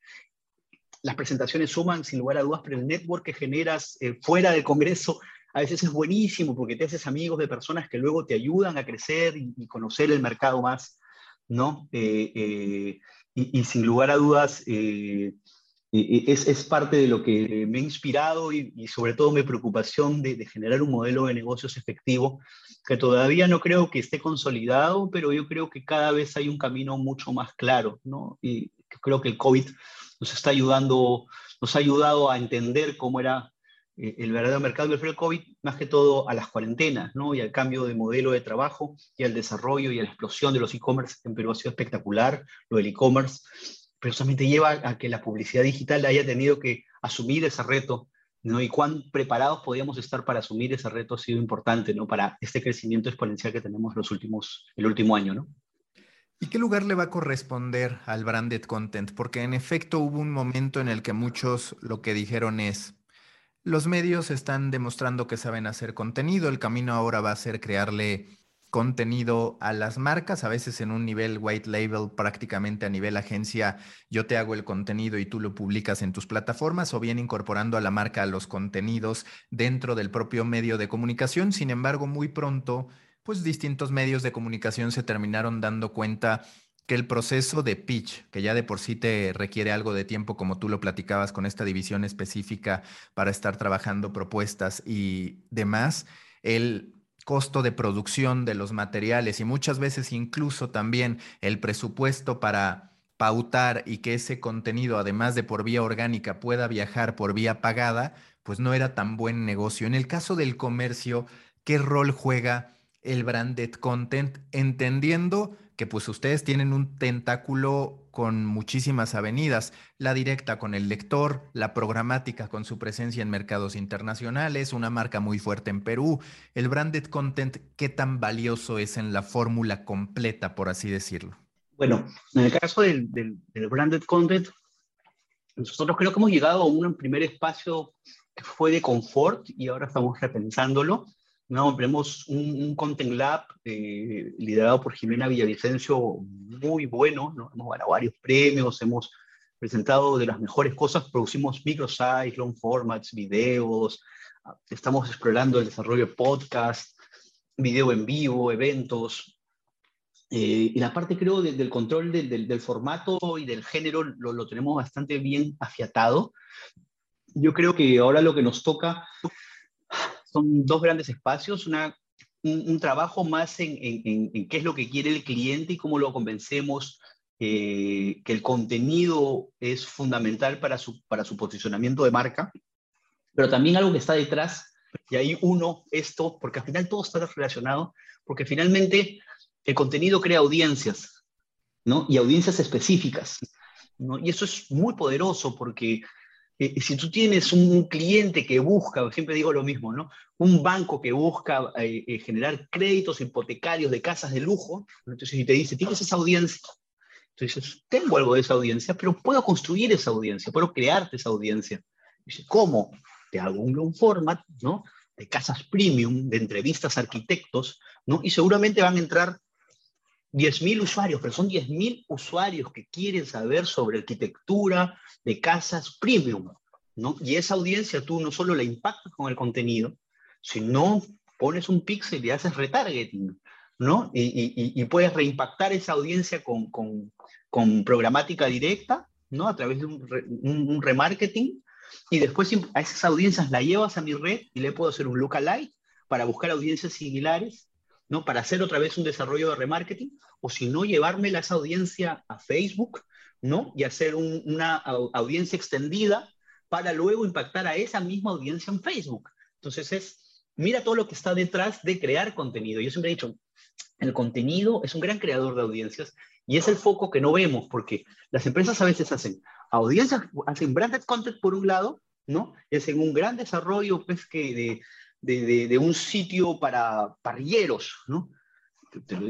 las presentaciones suman sin lugar a dudas, pero el network que generas eh, fuera del congreso a veces es buenísimo porque te haces amigos de personas que luego te ayudan a crecer y, y conocer el mercado más, ¿no? Eh, eh, y, sin lugar a dudas, eh, es, es, parte de lo que me ha inspirado y, sobre todo mi preocupación de, generar un modelo de negocios efectivo que todavía no creo que esté consolidado, pero yo creo que cada vez hay un camino mucho más claro, ¿no? Y creo que el COVID nos está ayudando, nos ha ayudado a entender cómo era eh, el verdadero mercado del el COVID, más que todo a las cuarentenas, ¿no? Y al cambio de modelo de trabajo y al desarrollo y a la explosión de los e-commerce en Perú ha sido espectacular, lo del e-commerce, pero lleva a que la publicidad digital haya tenido que asumir ese reto, ¿no? Y cuán preparados podíamos estar para asumir ese reto ha sido importante, ¿no? Para este crecimiento exponencial que tenemos los últimos, el último año, ¿no? ¿Y qué lugar le va a corresponder al branded content? Porque en efecto hubo un momento en el que muchos lo que dijeron es, los medios están demostrando que saben hacer contenido. El camino ahora va a ser crearle contenido a las marcas, a veces en un nivel white label, prácticamente a nivel agencia, yo te hago el contenido y tú lo publicas en tus plataformas, o bien incorporando a la marca los contenidos dentro del propio medio de comunicación. Sin embargo, muy pronto, pues distintos medios de comunicación se terminaron dando cuenta que el proceso de pitch, que ya de por sí te requiere algo de tiempo, como tú lo platicabas con esta división específica para estar trabajando propuestas y demás, el costo de producción de los materiales y muchas veces incluso también el presupuesto para pautar y que ese contenido, además de por vía orgánica, pueda viajar por vía pagada, pues no era tan buen negocio. En el caso del comercio, ¿qué rol juega el branded content? Entendiendo que pues ustedes tienen un tentáculo con muchísimas avenidas, la directa con el lector, la programática con su presencia en mercados internacionales, una marca muy fuerte en Perú, el branded content, ¿qué tan valioso es en la fórmula completa, por así decirlo? Bueno, en el caso del, branded content, nosotros creo que hemos llegado a un primer espacio que fue de confort y ahora estamos repensándolo. No, tenemos un, Content Lab eh, liderado por Jimena Villavicencio muy bueno, ¿no? hemos ganado varios premios, hemos presentado de las mejores cosas, producimos microsites, long formats, videos, estamos explorando el desarrollo de podcast, video en vivo, eventos. Eh, y la parte, creo, del control del, formato y del género lo, lo, tenemos bastante bien afiatado. Yo creo que ahora lo que nos toca son dos grandes espacios, una, un, trabajo más en, en, qué es lo que quiere el cliente y cómo lo convencemos eh, que el contenido es fundamental para su, para su posicionamiento de marca, pero también algo que está detrás, y ahí uno, esto, porque al final todo está relacionado, porque finalmente el contenido crea audiencias, ¿no? Y audiencias específicas, ¿no? Y eso es muy poderoso porque eh, si tú tienes un, cliente que busca, siempre digo lo mismo, ¿no? Un banco que busca eh, generar créditos hipotecarios de casas de lujo, entonces si te dice, tienes esa audiencia, entonces, tengo algo de esa audiencia, pero puedo construir esa audiencia, puedo crearte esa audiencia. Dice, ¿cómo? Te hago un long format, ¿no? De casas premium, de entrevistas a arquitectos, ¿no? Y seguramente van a entrar 10.000 usuarios, pero son 10.000 usuarios que quieren saber sobre arquitectura de casas premium, ¿no? Y esa audiencia tú no solo la impactas con el contenido, sino pones un pixel y haces retargeting, ¿no? Y, puedes reimpactar esa audiencia con, con, programática directa, ¿no? A través de un, remarketing. Y después a esas audiencias la llevas a mi red y le puedo hacer un lookalike para buscar audiencias similares, ¿no? Para hacer otra vez un desarrollo de remarketing. O si no, llevarme esa audiencia a Facebook, ¿no? Y hacer una audiencia extendida para luego impactar a esa misma audiencia en Facebook. Entonces es, mira todo lo que está detrás de crear contenido. Yo siempre he dicho, el contenido es un gran creador de audiencias y es el foco que no vemos porque las empresas a veces hacen audiencias, hacen branded content por un lado, ¿no? Es en un gran desarrollo pues, que de, de, de, un sitio para parrilleros, ¿no?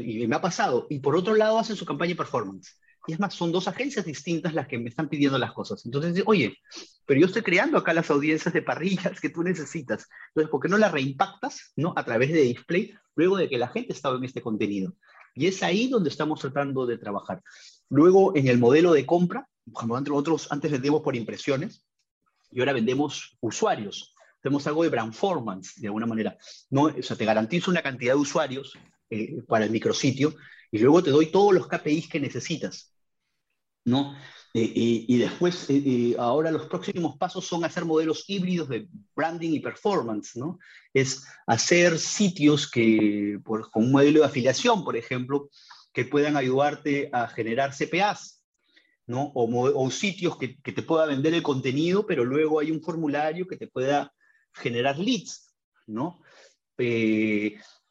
Y me ha pasado. Y por otro lado hacen su campaña de performance. Y es más, son dos agencias distintas las que me están pidiendo las cosas. Entonces, oye, pero yo estoy creando acá las audiencias de parrillas que tú necesitas. Entonces, ¿por qué no las reimpactas ¿no? a través de display luego de que la gente estaba en este contenido? Y es ahí donde estamos tratando de trabajar. Luego, en el modelo de compra, nosotros antes vendíamos por impresiones y ahora vendemos usuarios. Tenemos algo de brandformance, de alguna manera. ¿no? O sea, te garantizo una cantidad de usuarios eh, para el micrositio y luego te doy todos los KPIs que necesitas. ¿no? Eh, eh, y después, eh, ahora los próximos pasos son hacer modelos híbridos de branding y performance, ¿no? Es hacer sitios que, por, con un modelo de afiliación, por ejemplo, que puedan ayudarte a generar CPAs, ¿no? O, o sitios que, que, te pueda vender el contenido, pero luego hay un formulario que te pueda generar leads, ¿no?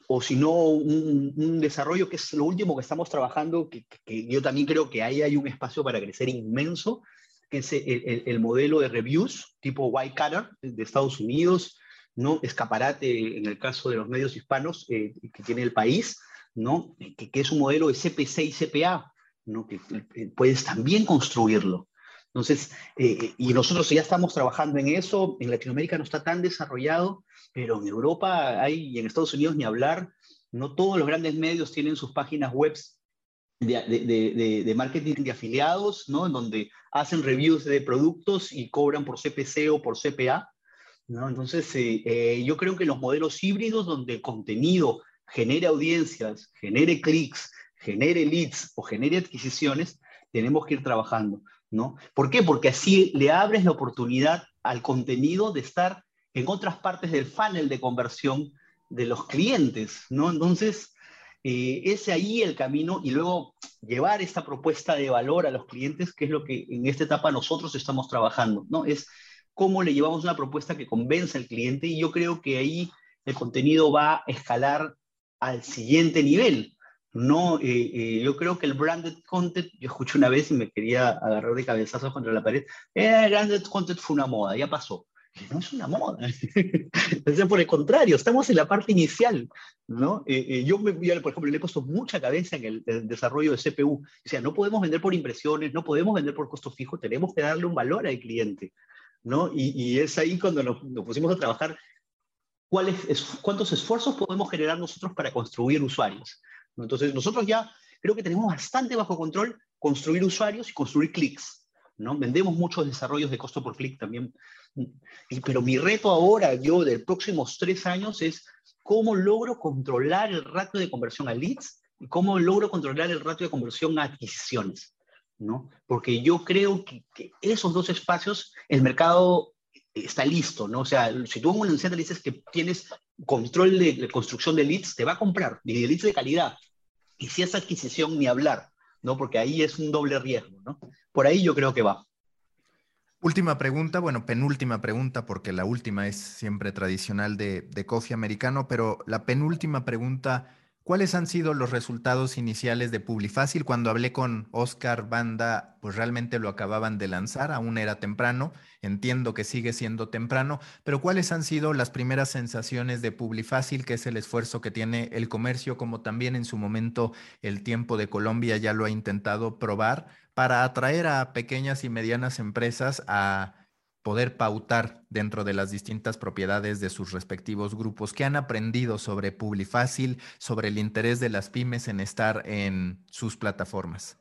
o si no, un, desarrollo que es lo último que estamos trabajando, que, yo también creo que ahí hay un espacio para crecer inmenso, que es el, modelo de reviews tipo White Cutter de Estados Unidos, ¿no? escaparate en el caso de los medios hispanos eh, que tiene el país, ¿no? que, es un modelo de CPC y CPA, ¿no? que eh, puedes también construirlo. Entonces, eh, y nosotros ya estamos trabajando en eso, en Latinoamérica no está tan desarrollado, pero en Europa hay, y en Estados Unidos ni hablar, no todos los grandes medios tienen sus páginas web de, de, marketing de afiliados, ¿no? En donde hacen reviews de productos y cobran por CPC o por CPA, ¿no? Entonces, eh, eh, yo creo que los modelos híbridos donde el contenido genere audiencias, genere clics, genere leads o genere adquisiciones, tenemos que ir trabajando, ¿Por qué? Porque así le abres la oportunidad al contenido de estar en otras partes del funnel de conversión de los clientes, ¿no? Entonces, eh, es ahí el camino y luego llevar esta propuesta de valor a los clientes, que es lo que en esta etapa nosotros estamos trabajando, ¿no? Es cómo le llevamos una propuesta que convence al cliente y yo creo que ahí el contenido va a escalar al siguiente nivel. No, eh, eh, yo creo que el branded content, yo escuché una vez y me quería agarrar de cabezazos contra la pared, el branded content fue una moda, ya pasó no es una moda. [laughs] por el contrario, estamos en la parte inicial, ¿no? Eh, eh, yo, por ejemplo, le he puesto mucha cabeza en el, desarrollo de CPU. O sea, no podemos vender por impresiones, no podemos vender por costo fijo, tenemos que darle un valor al cliente, ¿no? Y, es ahí cuando nos, pusimos a trabajar cuáles, cuántos esfuerzos podemos generar nosotros para construir usuarios. Entonces, nosotros ya creo que tenemos bastante bajo control construir usuarios y construir clics. ¿no? Vendemos muchos desarrollos de costo por clic también. pero mi reto ahora, yo, de los próximos tres años, es cómo logro controlar el ratio de conversión a leads y cómo logro controlar el ratio de conversión a adquisiciones, ¿no? Porque yo creo que, esos dos espacios, el mercado está listo, ¿no? O sea, si tú en un anunciante le dices que tienes control de, de, construcción de leads, te va a comprar, y de leads de calidad. Y si es adquisición, ni hablar. ¿no? Porque ahí es un doble riesgo, ¿no? Por ahí yo creo que va. Última pregunta, bueno, penúltima pregunta, porque la última es siempre tradicional de, de Coffee Americano, pero la penúltima pregunta ¿Cuáles han sido los resultados iniciales de Publifácil? Cuando hablé con Oscar Banda, pues realmente lo acababan de lanzar, aún era temprano, entiendo que sigue siendo temprano, pero ¿cuáles han sido las primeras sensaciones de Publifácil, que es el esfuerzo que tiene el comercio, como también en su momento el tiempo de Colombia ya lo ha intentado probar, para atraer a pequeñas y medianas empresas a poder pautar dentro de las distintas propiedades de sus respectivos grupos. ¿Qué han aprendido sobre Publifácil, sobre el interés de las pymes en estar en sus plataformas?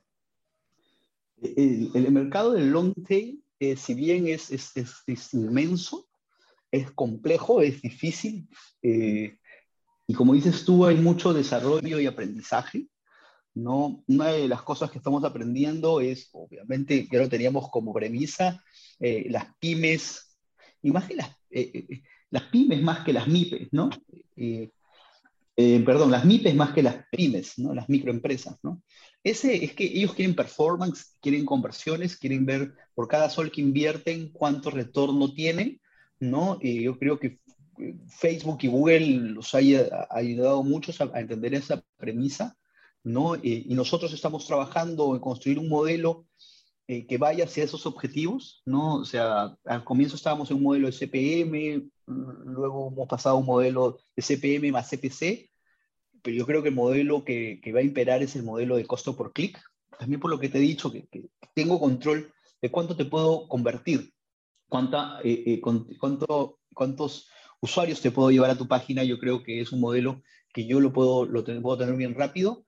El, mercado del long tail, eh, si bien es, es, inmenso, es complejo, es difícil, eh, y como dices tú, hay mucho desarrollo y aprendizaje. ¿No? Una de las cosas que estamos aprendiendo es, obviamente, ya lo teníamos como premisa, eh, las pymes, y más que las, eh, eh, las pymes más que las MIPES, ¿no? perdón, las MIPES más que las pymes, ¿no? Las microempresas, ¿no? Ese es que ellos quieren performance, quieren conversiones, quieren ver por cada sol que invierten cuánto retorno tienen, ¿no? Y yo creo que Facebook y Google los ha ayudado mucho a entender esa premisa ¿no? Eh, y nosotros estamos trabajando en construir un modelo eh, que vaya hacia esos objetivos, ¿no? O sea, al comienzo estábamos en un modelo de CPM, luego hemos pasado a un modelo de CPM más CPC, pero yo creo que el modelo que, que va a imperar es el modelo de costo por clic, también por lo que te he dicho, que, tengo control de cuánto te puedo convertir, cuánta, eh, cuánto, cuántos usuarios te puedo llevar a tu página, yo creo que es un modelo que yo lo puedo, lo puedo tener bien rápido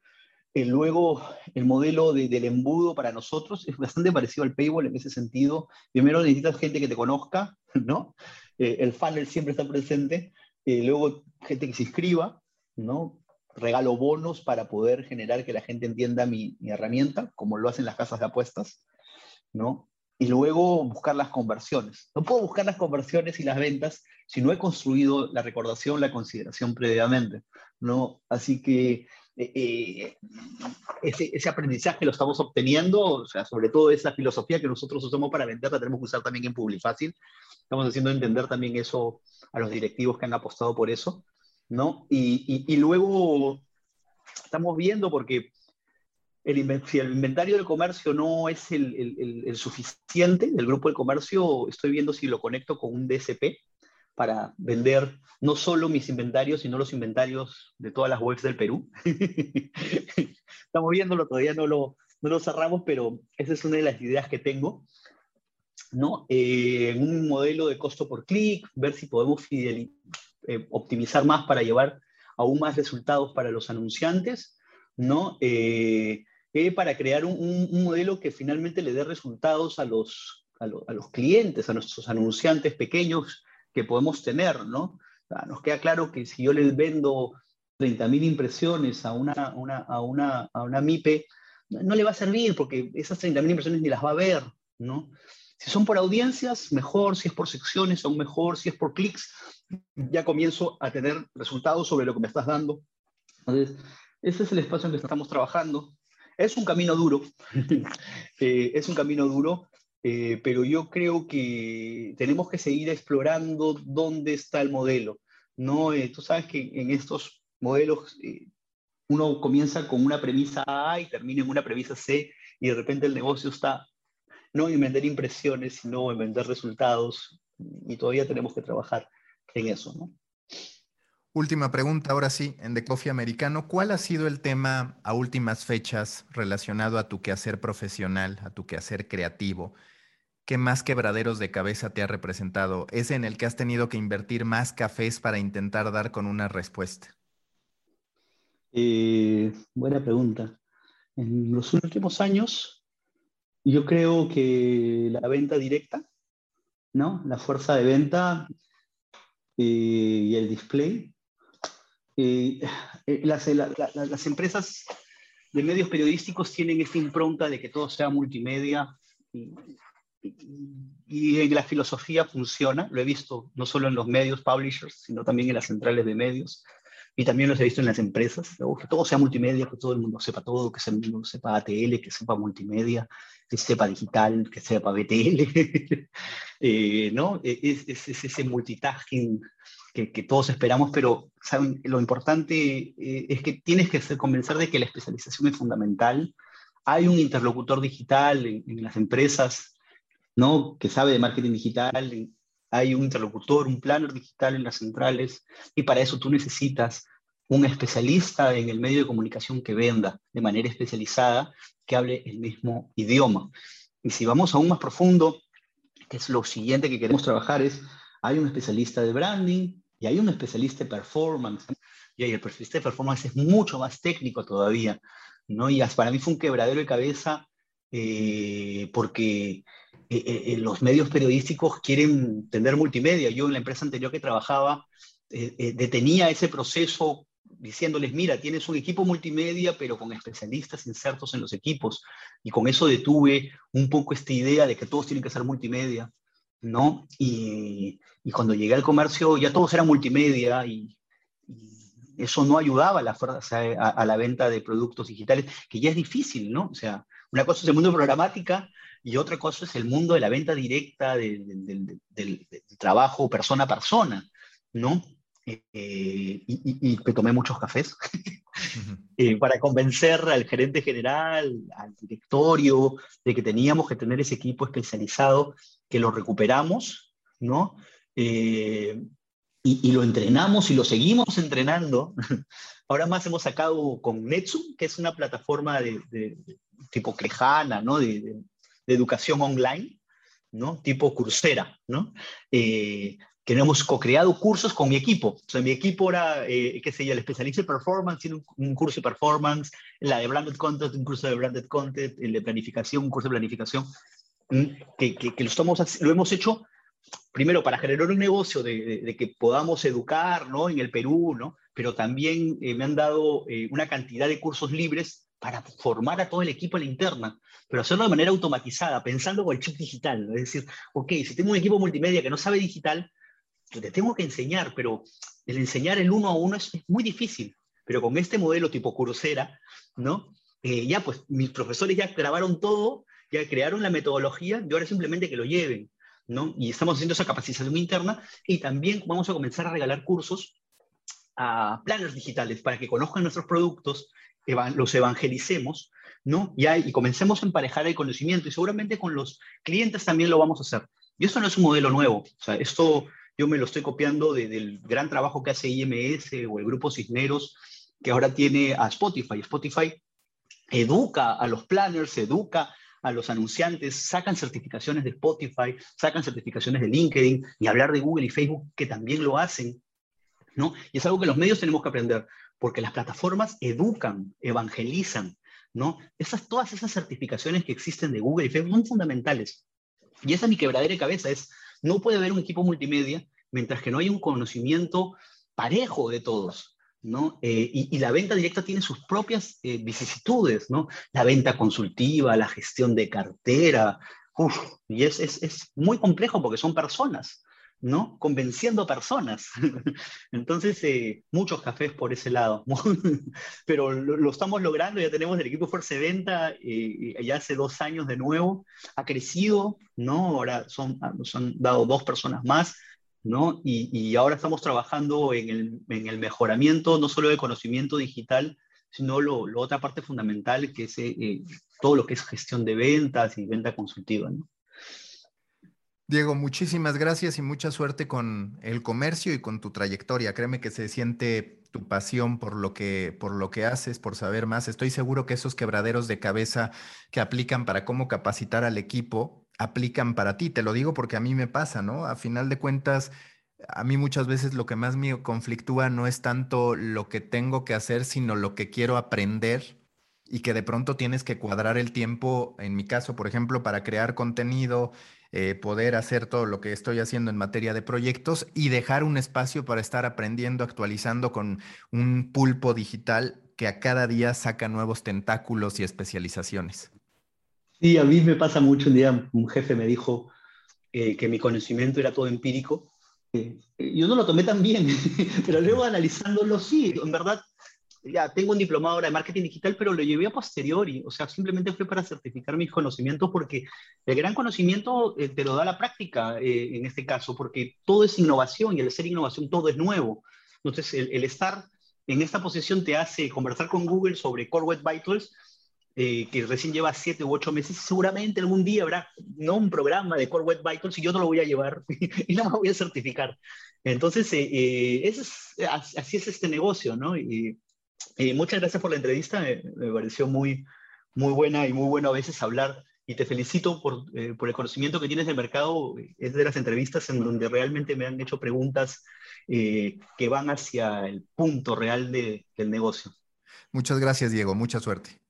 eh, luego, el modelo del embudo para nosotros es bastante parecido al paywall en ese sentido. Primero necesitas gente que te conozca, [laughs] ¿no? Eh, el funnel siempre está presente. Eh, luego, gente que se inscriba, ¿no? Regalo bonos para poder generar que la gente entienda mi, mi herramienta, como lo hacen las casas de apuestas, ¿no? Y luego buscar las conversiones. No puedo buscar las conversiones y las ventas si no he construido la recordación, la consideración previamente, ¿no? Así que eh, eh, ese, ese, aprendizaje lo estamos obteniendo, o sea, sobre todo esa filosofía que nosotros usamos para vender, la tenemos que usar también en Publifácil. Estamos haciendo entender también eso a los directivos que han apostado por eso, ¿no? Y, luego estamos viendo porque el, si el inventario del comercio no es el, el, el, grupo del comercio, estoy viendo si lo conecto con un DSP, para vender no solo mis inventarios, sino los inventarios de todas las webs del Perú. [laughs] Estamos viéndolo, todavía no lo, no lo cerramos, pero esa es una de las ideas que tengo. ¿no? Eh, un modelo de costo por clic, ver si podemos eh, optimizar más para llevar aún más resultados para los anunciantes, ¿no? Eh, para crear un, modelo que finalmente le dé resultados a los, a los clientes, a nuestros anunciantes pequeños, que podemos tener, ¿no? nos queda claro que si yo les vendo 30.000 impresiones a una, una, a, una, a una MIPE, no, le va a servir porque esas 30.000 impresiones ni las va a ver, ¿no? Si son por audiencias, mejor, si es por secciones, aún mejor, si es por clics, ya comienzo a tener resultados sobre lo que me estás dando. Entonces, ese es el espacio en que estamos trabajando. Es un camino duro, [laughs] eh, es un camino duro, eh, pero yo creo que tenemos que seguir explorando dónde está el modelo. ¿no? Eh, tú sabes que en estos modelos eh, uno comienza con una premisa A y termina en una premisa C y de repente el negocio está no en vender impresiones, sino en vender resultados y todavía tenemos que trabajar en eso. ¿no? Última pregunta, ahora sí, en The Coffee Americano, ¿cuál ha sido el tema a últimas fechas relacionado a tu quehacer profesional, a tu quehacer creativo? ¿Qué más quebraderos de cabeza te ha representado? ¿Es en el que has tenido que invertir más cafés para intentar dar con una respuesta? Eh, buena pregunta. En los últimos años, yo creo que la venta directa, ¿no? La fuerza de venta eh, y el display. Eh, eh, las, las, empresas de medios periodísticos tienen esta impronta de que todo sea multimedia y, y, en la filosofía funciona. Lo he visto no solo en los medios publishers, sino también en las centrales de medios. Y también los he visto en las empresas, que todo sea multimedia, que todo el mundo sepa todo, que el mundo sepa ATL, que sepa multimedia, que sepa digital, que sepa BTL, [laughs] eh, ¿no? E, es, es, ese multitasking que, que, todos esperamos, pero ¿saben? lo importante eh, es que tienes que convencer de que la especialización es fundamental. Hay un interlocutor digital en, en las empresas, ¿no? Que sabe de marketing digital, hay un interlocutor, un planner digital en las centrales, y para eso tú necesitas un especialista en el medio de comunicación que venda de manera especializada, que hable el mismo idioma. Y si vamos aún más profundo, que es lo siguiente que queremos trabajar, es, hay un especialista de branding y hay un especialista de performance. Y el especialista de performance es mucho más técnico todavía, ¿no? Y para mí fue un quebradero de cabeza eh, porque eh, eh, los medios periodísticos quieren tener multimedia. Yo en la empresa anterior que trabajaba eh, detenía ese proceso diciéndoles, mira, tienes un equipo multimedia, pero con especialistas insertos en los equipos. Y con eso detuve un poco esta idea de que todos tienen que ser multimedia, ¿no? Y, y cuando llegué al comercio ya todos eran multimedia y, eso no ayudaba a la, a, a la venta de productos digitales, que ya es difícil, ¿no? O sea, una cosa es el mundo de programática y otra cosa es el mundo de la venta directa, del, trabajo persona a persona, ¿no? Eh, y, me tomé muchos cafés [laughs] eh, para convencer al gerente general, al directorio, de que teníamos que tener ese equipo especializado, que lo recuperamos, ¿no? Eh, y, lo entrenamos y lo seguimos entrenando. [laughs] Ahora más hemos sacado con Netsum, que es una plataforma de, tipo Clejana, ¿no? de, de educación online, ¿no? Tipo Coursera, ¿no? Eh, que hemos co-creado cursos con mi equipo. O mi equipo era, eh, qué sé yo, el especialista en performance tiene un, curso de performance, la de branded content, un curso de branded content, el de planificación, un curso de planificación, que, que, lo, estamos, lo hemos hecho primero para generar un negocio de, de, que podamos educar, ¿no? En el Perú, ¿no? Pero también eh, me han dado eh, una cantidad de cursos libres para formar a todo el equipo en la interna, pero hacerlo de manera automatizada, pensando con el chip digital. Es decir, ok, si tengo un equipo multimedia que no sabe digital, pues te tengo que enseñar, pero el enseñar el uno a uno es, muy difícil. Pero con este modelo tipo Coursera, ¿no? Eh, ya pues mis profesores ya grabaron todo, ya crearon la metodología, y ahora simplemente que lo lleven, ¿no? Y estamos haciendo esa capacitación interna y también vamos a comenzar a regalar cursos a planners digitales para que conozcan nuestros productos, los evangelicemos, ¿no? Y, y comencemos a emparejar el conocimiento y seguramente con los clientes también lo vamos a hacer. Y esto no es un modelo nuevo, o sea, esto yo me lo estoy copiando del gran trabajo que hace IMS o el grupo Cisneros, que ahora tiene a Spotify. Spotify educa a los planners, educa a los anunciantes, sacan certificaciones de Spotify, sacan certificaciones de LinkedIn y hablar de Google y Facebook que también lo hacen, ¿no? Y es algo que los medios tenemos que aprender porque las plataformas educan, evangelizan, ¿no? Esas, todas esas certificaciones que existen de Google y Facebook son fundamentales. Y esa es mi quebradera de cabeza, es, no puede haber un equipo multimedia mientras que no hay un conocimiento parejo de todos, ¿no? Eh, y, la venta directa tiene sus propias eh, vicisitudes, ¿no? La venta consultiva, la gestión de cartera, y es, es, es muy complejo porque son personas, ¿no? Convenciendo personas. [laughs] Entonces, eh, muchos cafés por ese lado. [laughs] Pero lo, estamos logrando, ya tenemos el equipo Fuerza Venta, eh, ya hace dos años de nuevo, ha crecido, ¿no? Ahora son, ah, nos han dado dos personas más, ¿no? Y, ahora estamos trabajando en el, en el, mejoramiento, no solo de conocimiento digital, sino lo, otra parte fundamental, que es eh, todo lo que es gestión de ventas y venta consultiva, ¿no? Diego, muchísimas gracias y mucha suerte con el comercio y con tu trayectoria. Créeme que se siente tu pasión por lo que, por lo que haces, por saber más. Estoy seguro que esos quebraderos de cabeza que aplican para cómo capacitar al equipo, aplican para ti. Te lo digo porque a mí me pasa, ¿no? A final de cuentas, a mí muchas veces lo que más me conflictúa no es tanto lo que tengo que hacer, sino lo que quiero aprender y que de pronto tienes que cuadrar el tiempo, en mi caso, por ejemplo, para crear contenido, eh, poder hacer todo lo que estoy haciendo en materia de proyectos y dejar un espacio para estar aprendiendo, actualizando con un pulpo digital que a cada día saca nuevos tentáculos y especializaciones. Sí, a mí me pasa mucho. Un día un jefe me dijo eh, que mi conocimiento era todo empírico. Eh, yo no lo tomé tan bien, [laughs] pero luego analizándolo, sí, en verdad ya tengo un diplomado ahora de marketing digital, pero lo llevé a posteriori, o sea, simplemente fue para certificar mis conocimientos porque el gran conocimiento eh, te lo da la práctica eh, en este caso, porque todo es innovación y al ser innovación todo es nuevo. Entonces, el, estar en esta posición te hace conversar con Google sobre Core Web Vitals, eh, que recién lleva siete u ocho meses, seguramente algún día habrá no un programa de Core Web Vitals y yo no lo voy a llevar [laughs] y no me voy a certificar. Entonces, es, así es este negocio, ¿no? Muchas gracias por la entrevista, me, pareció muy, muy buena y muy bueno a veces hablar y te felicito por, eh, por, el conocimiento que tienes del mercado. Es de las entrevistas en donde realmente me han hecho preguntas eh, que van hacia el punto real de, del negocio. Muchas gracias, Diego. Mucha suerte.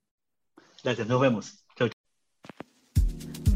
Gracias, nos vemos.